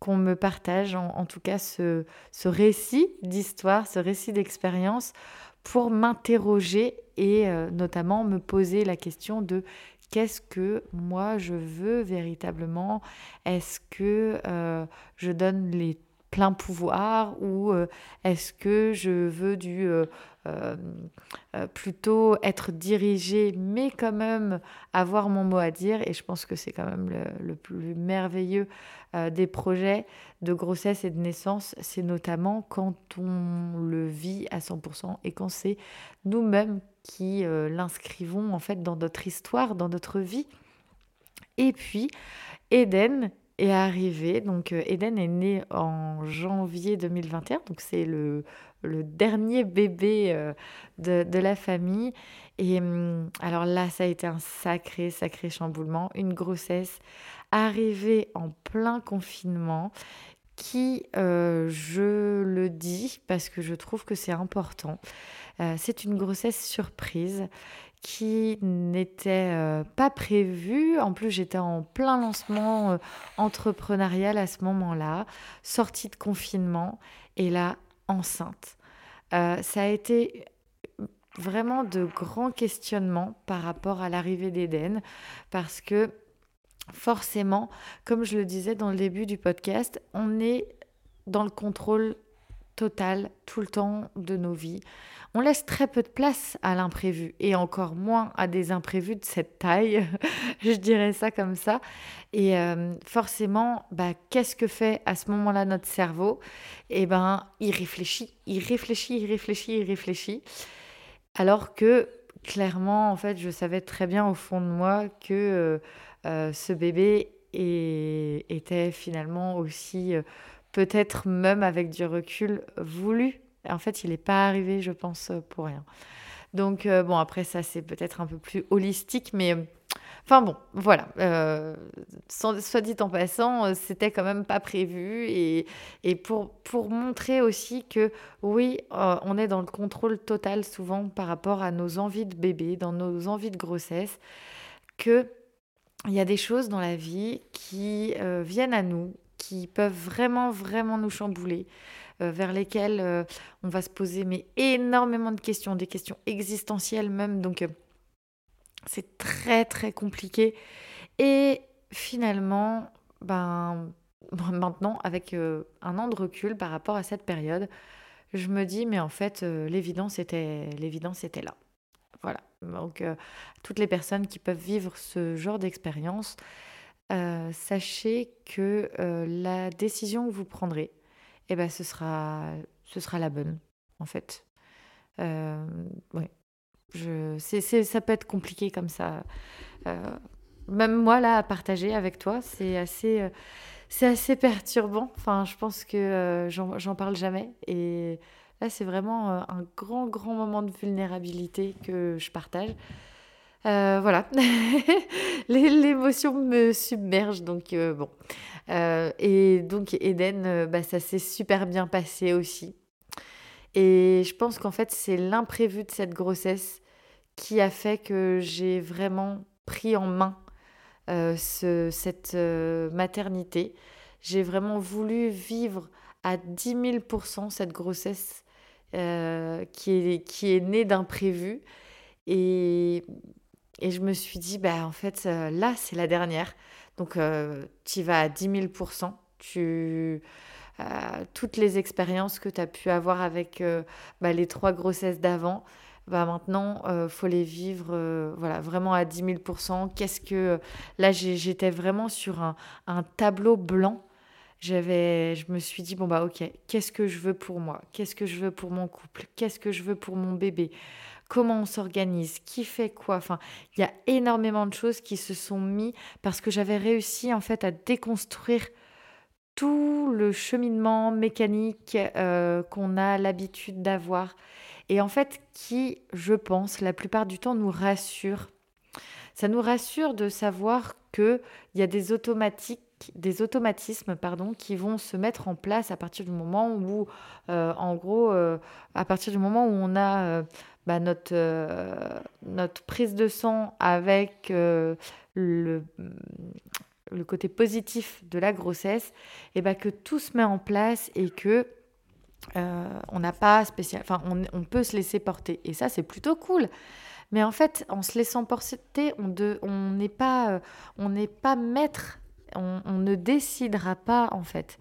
qu'on me partage en, tout cas ce, ce récit d'histoire, ce récit d'expérience pour m'interroger et euh, notamment me poser la question de qu'est-ce que moi je veux véritablement? Est-ce que euh, je donne les pleins pouvoirs ou euh, est-ce que je veux du euh, euh, plutôt être dirigée, mais quand même avoir mon mot à dire. Et je pense que c'est quand même le, plus merveilleux des projets de grossesse et de naissance, c'est notamment quand on le vit à 100% et quand c'est nous-mêmes qui l'inscrivons en fait dans notre histoire, dans notre vie. Et puis, Eden, est arrivé. Donc Eden est né en janvier 2021, donc c'est le, dernier bébé euh, de, la famille. Et hum, alors là, ça a été un sacré, sacré chamboulement. Une grossesse arrivée en plein confinement qui, euh, je le dis parce que je trouve que c'est important, euh, c'est une grossesse surprise qui n'était pas prévue. En plus, j'étais en plein lancement entrepreneurial à ce moment-là, sortie de confinement. Et là, enceinte. Euh, ça a été vraiment de grands questionnements par rapport à l'arrivée d'Éden, parce que forcément, comme je le disais dans le début du podcast, on est dans le contrôle tout le temps de nos vies on laisse très peu de place à l'imprévu et encore moins à des imprévus de cette taille, je dirais ça comme ça. Et euh, forcément, bah, qu'est-ce que fait à ce moment-là notre cerveau? Eh ben, il réfléchit, il réfléchit, il réfléchit, il réfléchit. Alors que clairement, en fait, je savais très bien au fond de moi que euh, euh, ce bébé était finalement aussi, peut-être même avec du recul, voulu en fait, il n'est pas arrivé, je pense, pour rien. Donc, euh, bon, après, ça, c'est peut-être un peu plus holistique, mais. Euh, enfin bon, voilà. Euh, soit dit en passant, c'était quand même pas prévu. Et, et pour, pour montrer aussi que oui, on est dans le contrôle total souvent par rapport à nos envies de bébé, dans nos envies de grossesse, que il y a des choses dans la vie qui viennent à nous, qui peuvent vraiment, vraiment nous chambouler. Euh, vers lesquelles euh, on va se poser mais énormément de questions, des questions existentielles même. Donc euh, c'est très très compliqué. Et finalement, ben maintenant avec un an de recul par rapport à cette période, je me dis mais en fait l'évidence était était là. Voilà. Donc toutes les personnes qui peuvent vivre ce genre d'expérience, sachez que la décision que vous prendrez, eh ben, ce, sera, ce sera la bonne, en fait. Euh, Je, c'est, ça peut être compliqué comme ça. Euh, même moi, là, à partager avec toi, c'est assez, euh, assez perturbant. Enfin, je pense que euh, j'en parle jamais. Et là, c'est vraiment un grand, grand moment de vulnérabilité que je partage. Euh, voilà, l'émotion me submerge, donc euh, bon. Euh, et donc Eden, bah, ça s'est super bien passé aussi. Et je pense qu'en fait, c'est l'imprévu de cette grossesse qui a fait que j'ai vraiment pris en main ce, cette maternité. J'ai vraiment voulu vivre à 10 000% cette grossesse qui, est, qui est née d'imprévu. Et et je me suis dit, bah, en fait, euh, là, c'est la dernière. Donc, euh, tu vas à 10 000 tu, euh, Toutes les expériences que tu as pu avoir avec bah, les trois grossesses d'avant, bah, maintenant, il faut les vivre voilà, vraiment à 10 000% Qu'est-ce que. Là, j'étais vraiment sur un, un tableau blanc. J'avais je me suis dit bon bah OK, qu'est-ce que je veux pour moi? Qu'est-ce que je veux pour mon couple? Qu'est-ce que je veux pour mon bébé? Comment on s'organise, qui fait quoi. Il y a énormément de choses qui se sont mis parce que j'avais réussi en fait à déconstruire tout le cheminement mécanique euh, qu'on a l'habitude d'avoir et en fait qui, je pense, la plupart du temps nous rassure. Ça nous rassure de savoir qu'il y a des automatiques des automatismes pardon, qui vont se mettre en place à partir du moment où, euh, en gros, euh, à partir du moment où on a bah, notre, notre prise de sang avec le, le côté positif de la grossesse, et bah, que tout se met en place et que on n'a pas spécial, enfin on, on, peut se laisser porter. Et ça c'est plutôt cool. Mais en fait, en se laissant porter, on n'est pas, on n'est pas maître, on, ne décidera pas en fait.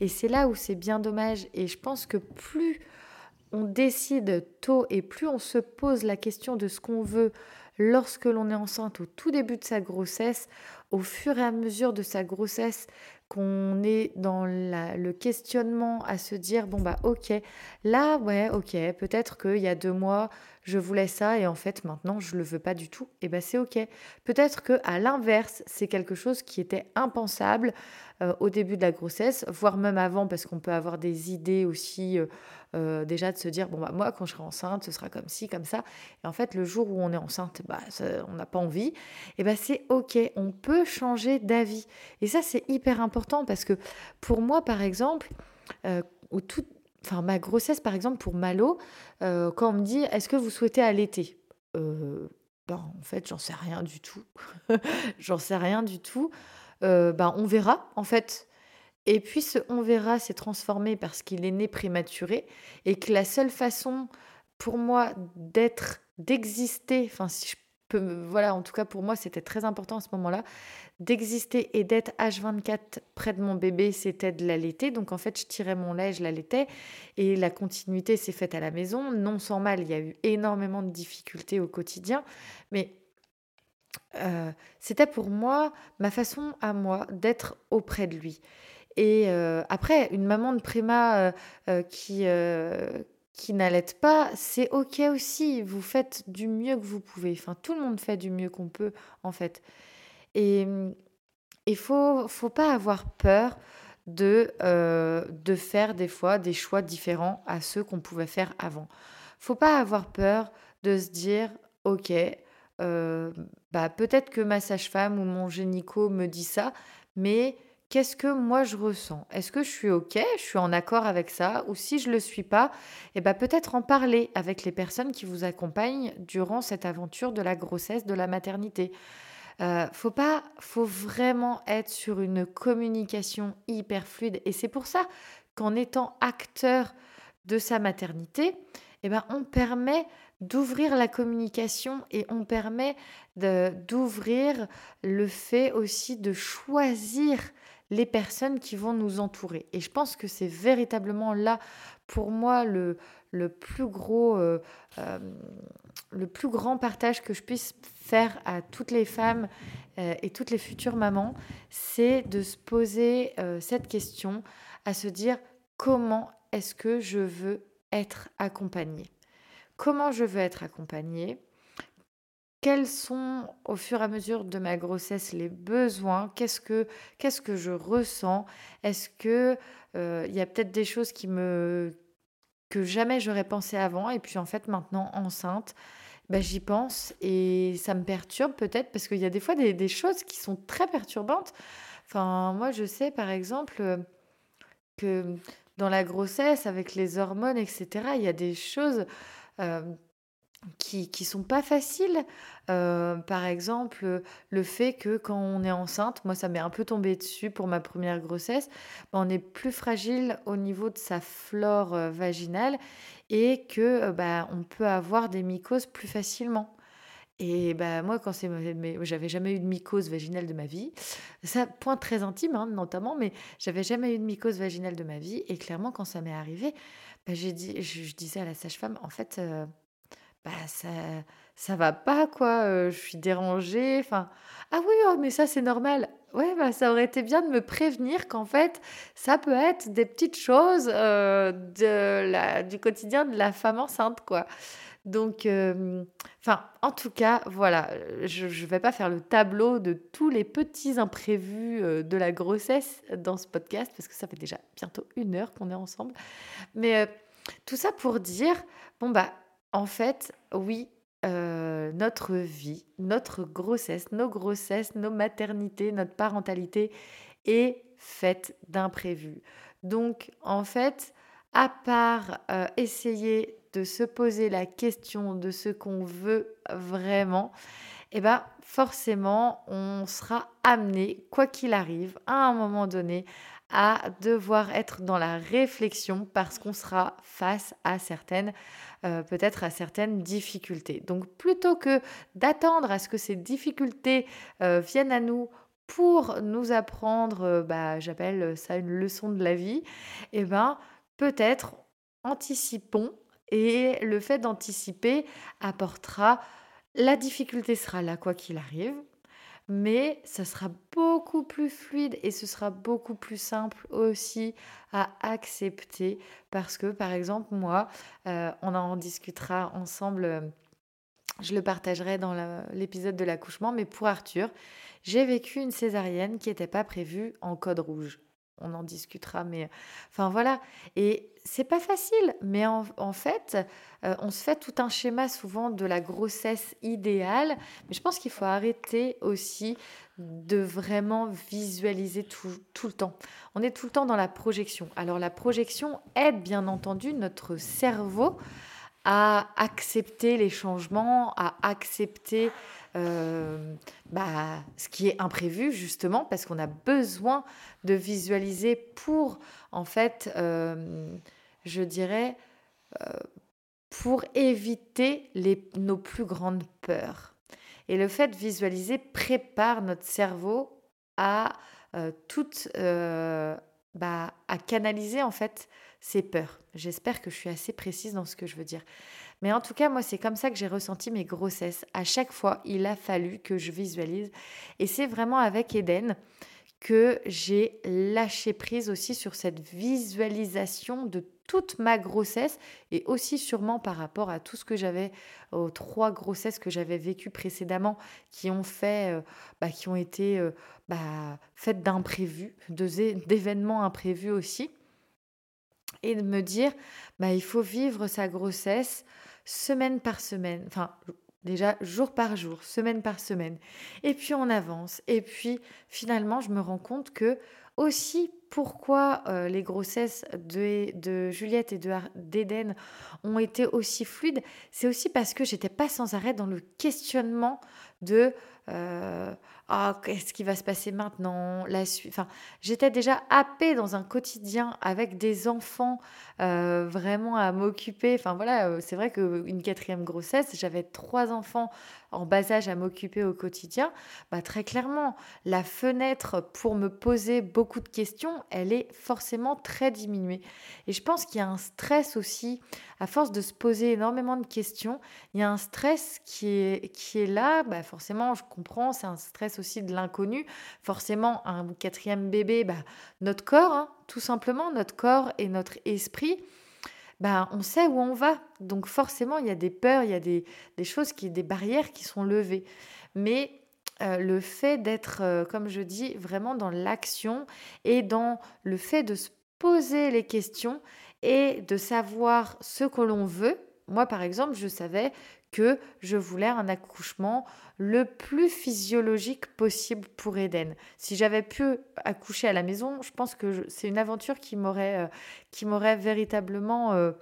Et c'est là où c'est bien dommage. Et je pense que plus on décide tôt et plus on se pose la question de ce qu'on veut lorsque l'on est enceinte au tout début de sa grossesse, au fur et à mesure de sa grossesse, qu'on est dans le questionnement à se dire bon bah ok là ouais ok peut-être qu'il y a deux mois je voulais ça et en fait maintenant je le veux pas du tout et ben c'est ok. Peut-être que à l'inverse c'est quelque chose qui était impensable euh, au début de la grossesse voire même avant parce qu'on peut avoir des idées aussi euh, euh, déjà de se dire bon bah moi quand je serai enceinte ce sera comme ci comme ça. Et en fait le jour où on est enceinte bah on n'a pas envie et ben c'est ok. On peut changer d'avis. Et ça c'est hyper important parce que pour moi par exemple au tout enfin ma grossesse par exemple pour Malo euh, quand on me dit est-ce que vous souhaitez allaiter? Ben, en fait j'en sais rien du tout. J'en sais rien du tout. Ben on verra en fait. Et puis ce on verra s'est transformé parce qu'il est né prématuré et que la seule façon pour moi d'être, d'exister, enfin si je voilà, en tout cas pour moi c'était très important à ce moment-là, d'exister et d'être H24 près de mon bébé, c'était de l'allaiter. Donc en fait je tirais mon lait, je l'allaitais et la continuité s'est faite à la maison. Non sans mal, il y a eu énormément de difficultés au quotidien, mais euh, c'était pour moi ma façon à moi d'être auprès de lui. Et euh, après, une maman de préma euh, qui, qui n'allait pas, c'est OK aussi. Vous faites du mieux que vous pouvez. Enfin, tout le monde fait du mieux qu'on peut, en fait. Et il faut, faut pas avoir peur de, de faire des fois des choix différents à ceux qu'on pouvait faire avant. faut pas avoir peur de se dire, OK, bah, peut-être que ma sage-femme ou mon génico me dit ça, mais qu'est-ce que moi je ressens? Est-ce que je suis OK? Je suis en accord avec ça? Ou si je ne le suis pas, eh ben peut-être en parler avec les personnes qui vous accompagnent durant cette aventure de la grossesse, de la maternité. Euh, faut pas, faut vraiment être sur une communication hyper fluide. Et c'est pour ça qu'en étant acteur de sa maternité, eh ben, on permet d'ouvrir la communication et on permet d'ouvrir le fait aussi de choisir les personnes qui vont nous entourer. Et je pense que c'est véritablement là, pour moi, le, plus gros, euh, euh, le plus grand partage que je puisse faire à toutes les femmes euh, et toutes les futures mamans, c'est de se poser cette question, à se dire comment est-ce que je veux être accompagnée? Comment je veux être accompagnée? Quels sont au fur et à mesure de ma grossesse les besoins? Qu'est-ce que qu'est-ce que je ressens? Est-ce que euh, il y a peut-être des choses qui me que jamais j'aurais pensé avant et puis en fait maintenant enceinte, bah, j'y pense et ça me perturbe peut-être parce qu'il y a des fois des, des, choses qui sont très perturbantes. Enfin moi je sais par exemple que dans la grossesse avec les hormones etc. Il y a des choses euh, qui sont pas faciles. Euh, par exemple, le fait que quand on est enceinte, moi ça m'est un peu tombé dessus pour ma première grossesse, bah, on est plus fragile au niveau de sa flore euh, vaginale et que bah, on peut avoir des mycoses plus facilement. Et bah, moi, quand c'est, j'avais jamais eu de mycose vaginale de ma vie. Ça, point très intime, hein, notamment, mais j'avais jamais eu de mycose vaginale de ma vie. Et clairement, quand ça m'est arrivé, j'ai dit, je, disais à la sage-femme, en fait, bah, ça ça va pas quoi, je suis dérangée, enfin: «Ah oui, oh mais ça c'est normal». Ouais, bah, ça aurait été bien de me prévenir qu'en fait, ça peut être des petites choses, de la du quotidien de la femme enceinte quoi. Donc enfin, en tout cas, voilà, je je vais pas faire le tableau de tous les petits imprévus, de la grossesse dans ce podcast parce que ça fait déjà bientôt une heure qu'on est ensemble. Mais, tout ça pour dire, bon bah en fait, oui, euh, notre vie, notre grossesse, nos grossesses, nos maternités, notre parentalité est faite d'imprévus. Donc, en fait, à part euh, essayer de se poser la question de ce qu'on veut vraiment, eh ben forcément, on sera amené, quoi qu'il arrive, à un moment donné, à devoir être dans la réflexion parce qu'on sera face à certaines, euh, peut-être à certaines difficultés. Donc plutôt que d'attendre à ce que ces difficultés euh, viennent à nous pour nous apprendre, euh, bah, j'appelle ça une leçon de la vie, eh ben peut-être anticipons et le fait d'anticiper apportera la difficulté sera là quoi qu'il arrive, mais ça sera beaucoup plus fluide et ce sera beaucoup plus simple aussi à accepter parce que par exemple moi, euh, on en discutera ensemble, euh, je le partagerai dans l'épisode de l'accouchement, mais pour Arthur, j'ai vécu une césarienne qui n'était pas prévue en code rouge on en discutera, mais enfin voilà. Et c'est pas facile, mais en, fait, euh, on se fait tout un schéma souvent de la grossesse idéale, mais je pense qu'il faut arrêter aussi de vraiment visualiser tout, tout, le temps. On est tout le temps dans la projection. Alors la projection aide bien entendu notre cerveau à accepter les changements, à accepter euh, bah, ce qui est imprévu justement parce qu'on a besoin de visualiser pour en fait, euh, je dirais, euh, pour éviter les, nos plus grandes peurs. Et le fait de visualiser prépare notre cerveau à toute, bah, à canaliser en fait ses peurs. J'espère que je suis assez précise dans ce que je veux dire. Mais en tout cas, moi, c'est comme ça que j'ai ressenti mes grossesses. À chaque fois, il a fallu que je visualise. Et c'est vraiment avec Eden que j'ai lâché prise aussi sur cette visualisation de toute ma grossesse et aussi sûrement par rapport à tout ce que j'avais aux trois grossesses que j'avais vécues précédemment qui ont fait euh, bah, qui ont été euh, bah, faites d'imprévus d'événements imprévus aussi et de me dire bah, il faut vivre sa grossesse semaine par semaine, enfin déjà jour par jour, semaine par semaine. Et puis on avance. Et puis finalement, je me rends compte que aussi pourquoi euh, les grossesses de, de Juliette et d'Eden ont été aussi fluides, c'est aussi parce que j'étais pas sans arrêt dans le questionnement de ah, qu'est-ce qui va se passer maintenant? La Enfin, j'étais déjà happée dans un quotidien avec des enfants euh, vraiment à m'occuper. Enfin voilà, euh, c'est vrai qu'une quatrième grossesse, j'avais trois enfants en bas âge à m'occuper au quotidien. Bah, très clairement, la fenêtre pour me poser beaucoup de questions, elle est forcément très diminuée. Et je pense qu'il y a un stress aussi, à force de se poser énormément de questions, il y a un stress qui est, qui est là. Bah, forcément, je comprends, c'est un stress aussi de l'inconnu. Forcément, un quatrième bébé, bah, notre corps, hein, tout simplement, notre corps et notre esprit, bah, on sait où on va. Donc forcément, il y a des peurs, il y a des, choses, qui, des barrières qui sont levées. Mais euh, le fait d'être, euh, comme je dis, vraiment dans l'action et dans le fait de se poser les questions et de savoir ce que l'on veut. Moi, par exemple, je savais que je voulais un accouchement le plus physiologique possible pour Eden. Si j'avais pu accoucher à la maison, je pense que c'est une aventure qui m'aurait euh, qui m'aurait véritablement euh,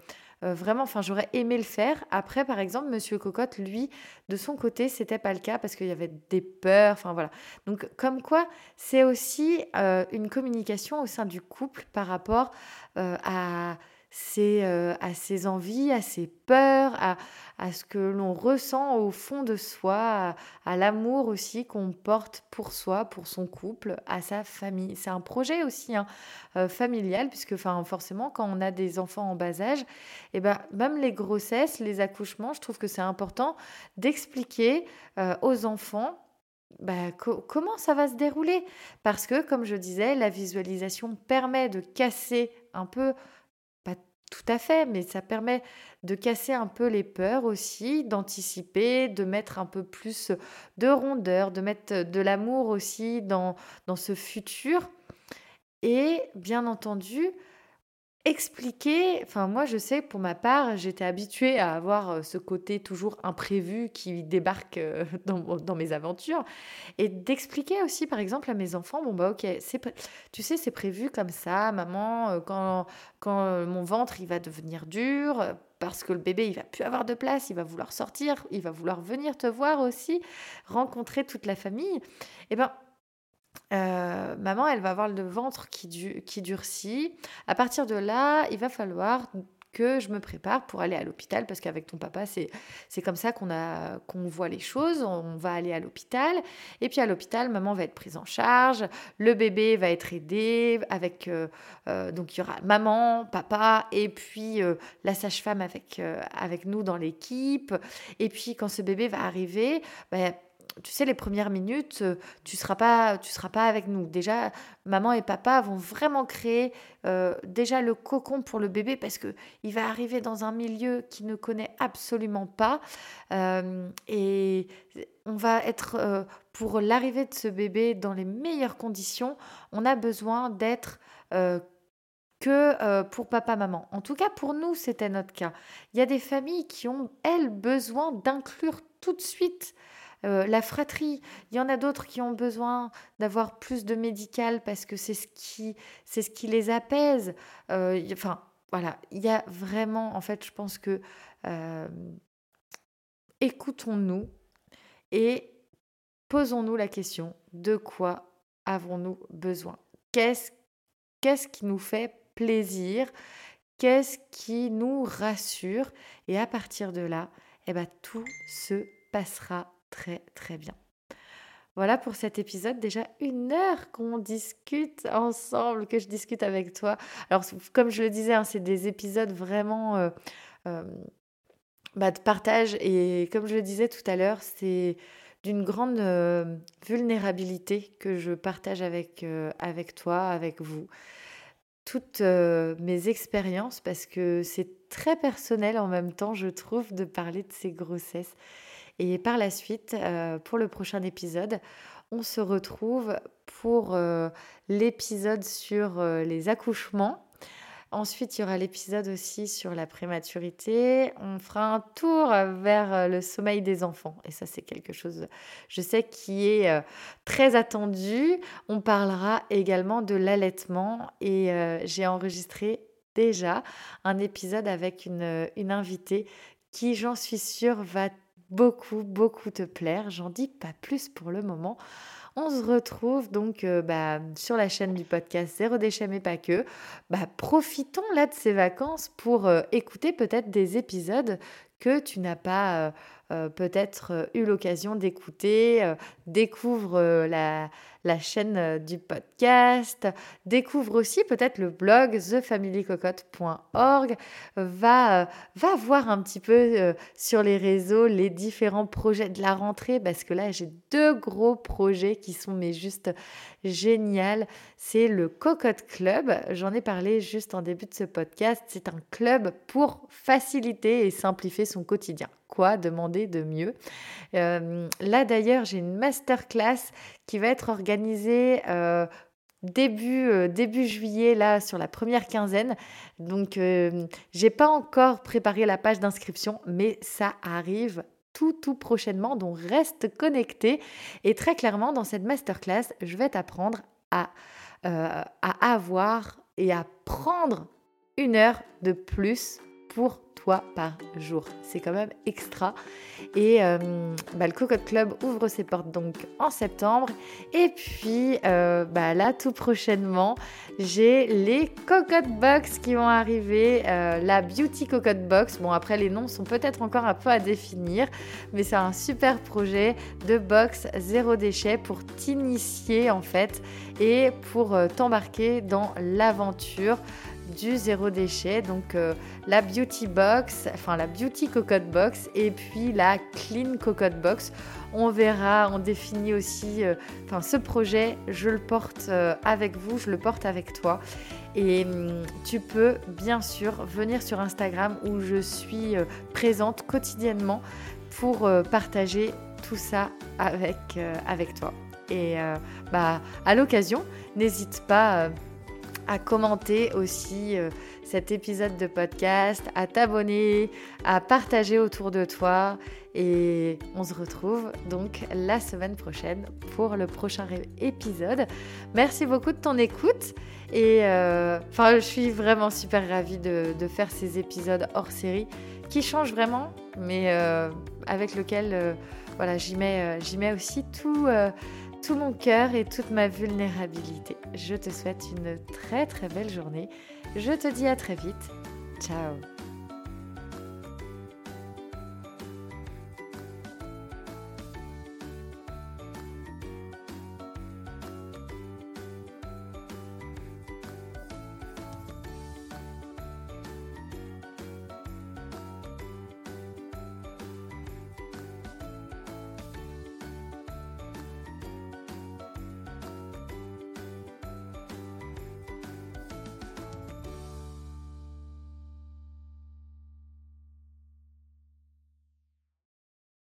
euh, vraiment, enfin, j'aurais aimé le faire. Après, par exemple, Monsieur Cocotte, lui, de son côté, c'était pas le cas parce qu'il y avait des peurs. Enfin voilà. Donc, comme quoi, c'est aussi une communication au sein du couple par rapport à c'est euh, à ses envies, à ses peurs, à, ce que l'on ressent au fond de soi, à, l'amour aussi qu'on porte pour soi, pour son couple, à sa famille. C'est un projet aussi hein, euh, familial, puisque forcément, quand on a des enfants en bas âge, et eh ben, même les grossesses, les accouchements, je trouve que c'est important d'expliquer euh, aux enfants bah, comment ça va se dérouler Parce que, comme je disais, la visualisation permet de casser un peu tout à fait, mais ça permet de casser un peu les peurs aussi, d'anticiper, de mettre un peu plus de rondeur, de mettre de l'amour aussi dans, dans ce futur. Et bien entendu, expliquer, enfin moi je sais pour ma part, j'étais habituée à avoir euh, ce côté toujours imprévu qui débarque euh, dans, mes aventures. Et d'expliquer aussi par exemple à mes enfants, bon bah ok, tu sais c'est prévu comme ça, maman, euh, quand, quand mon ventre il va devenir dur, parce que le bébé il va plus avoir de place, il va vouloir sortir, il va vouloir venir te voir aussi, rencontrer toute la famille, eh ben euh, maman, elle va avoir le ventre qui, durcit. À partir de là, il va falloir que je me prépare pour aller à l'hôpital parce qu'avec ton papa, c'est, comme ça qu'on, a, qu'on voit les choses. On va aller à l'hôpital. Et puis à l'hôpital, maman va être prise en charge. Le bébé va être aidé avec. Euh, euh, donc il y aura maman, papa et puis la sage-femme avec, avec nous dans l'équipe. Et puis quand ce bébé va arriver, bah, tu sais, les premières minutes, euh, tu seras pas, tu seras pas avec nous. Déjà, maman et papa vont vraiment créer euh, déjà le cocon pour le bébé parce que il va arriver dans un milieu qu'il ne connaît absolument pas euh, et on va être pour l'arrivée de ce bébé dans les meilleures conditions. On a besoin d'être que pour papa, maman. En tout cas, pour nous, c'était notre cas. Il y a des familles qui ont, elles, besoin d'inclure tout de suite euh, la fratrie, il y en a d'autres qui ont besoin d'avoir plus de médical parce que c'est ce qui, c'est ce qui les apaise. Euh, enfin, voilà, il y a vraiment, en fait, je pense que euh, écoutons-nous et posons-nous la question de quoi avons-nous besoin? Qu'est-ce qu'est-ce qui nous fait plaisir? Qu'est-ce qui nous rassure? Et à partir de là, eh ben, tout se passera très très bien. Voilà pour cet épisode. Déjà une heure qu'on discute ensemble, que je discute avec toi. Alors, comme je le disais, hein, c'est des épisodes vraiment euh, euh, bah, de partage. Et comme je le disais tout à l'heure, c'est d'une grande euh, vulnérabilité que je partage avec, avec toi, avec vous. Toutes mes expériences, parce que c'est très personnel en même temps, je trouve, de parler de ces grossesses. Et par la suite, euh, pour le prochain épisode, on se retrouve pour euh, l'épisode sur euh, les accouchements. Ensuite, il y aura l'épisode aussi sur la prématurité. On fera un tour vers le sommeil des enfants. Et ça, c'est quelque chose, je sais, qui est très attendu. On parlera également de l'allaitement. Et j'ai enregistré déjà un épisode avec une, une invitée qui, j'en suis sûre, va beaucoup, beaucoup te plaire. J'en dis pas plus pour le moment. On se retrouve donc euh, bah, sur la chaîne du podcast Zéro déchet mais pas que. Bah, profitons là de ces vacances pour euh, écouter peut-être des épisodes que tu n'as pas euh, peut-être eu l'occasion d'écouter. découvre la, la chaîne euh, du podcast, découvre aussi peut-être le blog thefamilycocotte.org, va, euh, va voir un petit peu euh, sur les réseaux les différents projets de la rentrée parce que là j'ai deux gros projets qui sont mais juste génial. C'est le Cocotte Club. J'en ai parlé juste en début de ce podcast. C'est un club pour faciliter et simplifier son quotidien. Quoi demander de mieux? Là d'ailleurs, j'ai une masterclass qui va être organisée. Euh, début, euh, début juillet, là, sur la première quinzaine. Donc, j'ai pas encore préparé la page d'inscription, mais ça arrive tout, tout prochainement. Donc, reste connecté. Et très clairement, dans cette masterclass, je vais t'apprendre à avoir et à prendre une heure de plus pour par jour. C'est quand même extra. Et euh, bah, le Cocotte Club ouvre ses portes donc en septembre. Et puis euh, bah, là, tout prochainement, j'ai les Cocotte Box qui vont arriver. Euh, la Beauty Cocotte Box. Bon, après, les noms sont peut-être encore un peu à définir, mais c'est un super projet de box zéro déchet pour t'initier en fait et pour t'embarquer dans l'aventure du zéro déchet, donc euh, la Beauty Box, enfin la Beauty Cocotte Box et puis la Clean Cocotte Box. On verra, on définit aussi, euh, ce projet, je le porte euh, avec vous, je le porte avec toi. Et hum, tu peux bien sûr venir sur Instagram où je suis présente quotidiennement pour partager tout ça avec, avec toi. Et bah, à l'occasion, n'hésite pas à commenter aussi euh, cet épisode de podcast, à t'abonner, à partager autour de toi. Et on se retrouve donc la semaine prochaine pour le prochain épisode. Merci beaucoup de ton écoute. Et euh, enfin, je suis vraiment super ravie de, faire ces épisodes hors série qui changent vraiment, mais euh, avec lequel voilà, j'y mets, j'y mets aussi tout tout mon cœur et toute ma vulnérabilité. Je te souhaite une très très belle journée. Je te dis à très vite. Ciao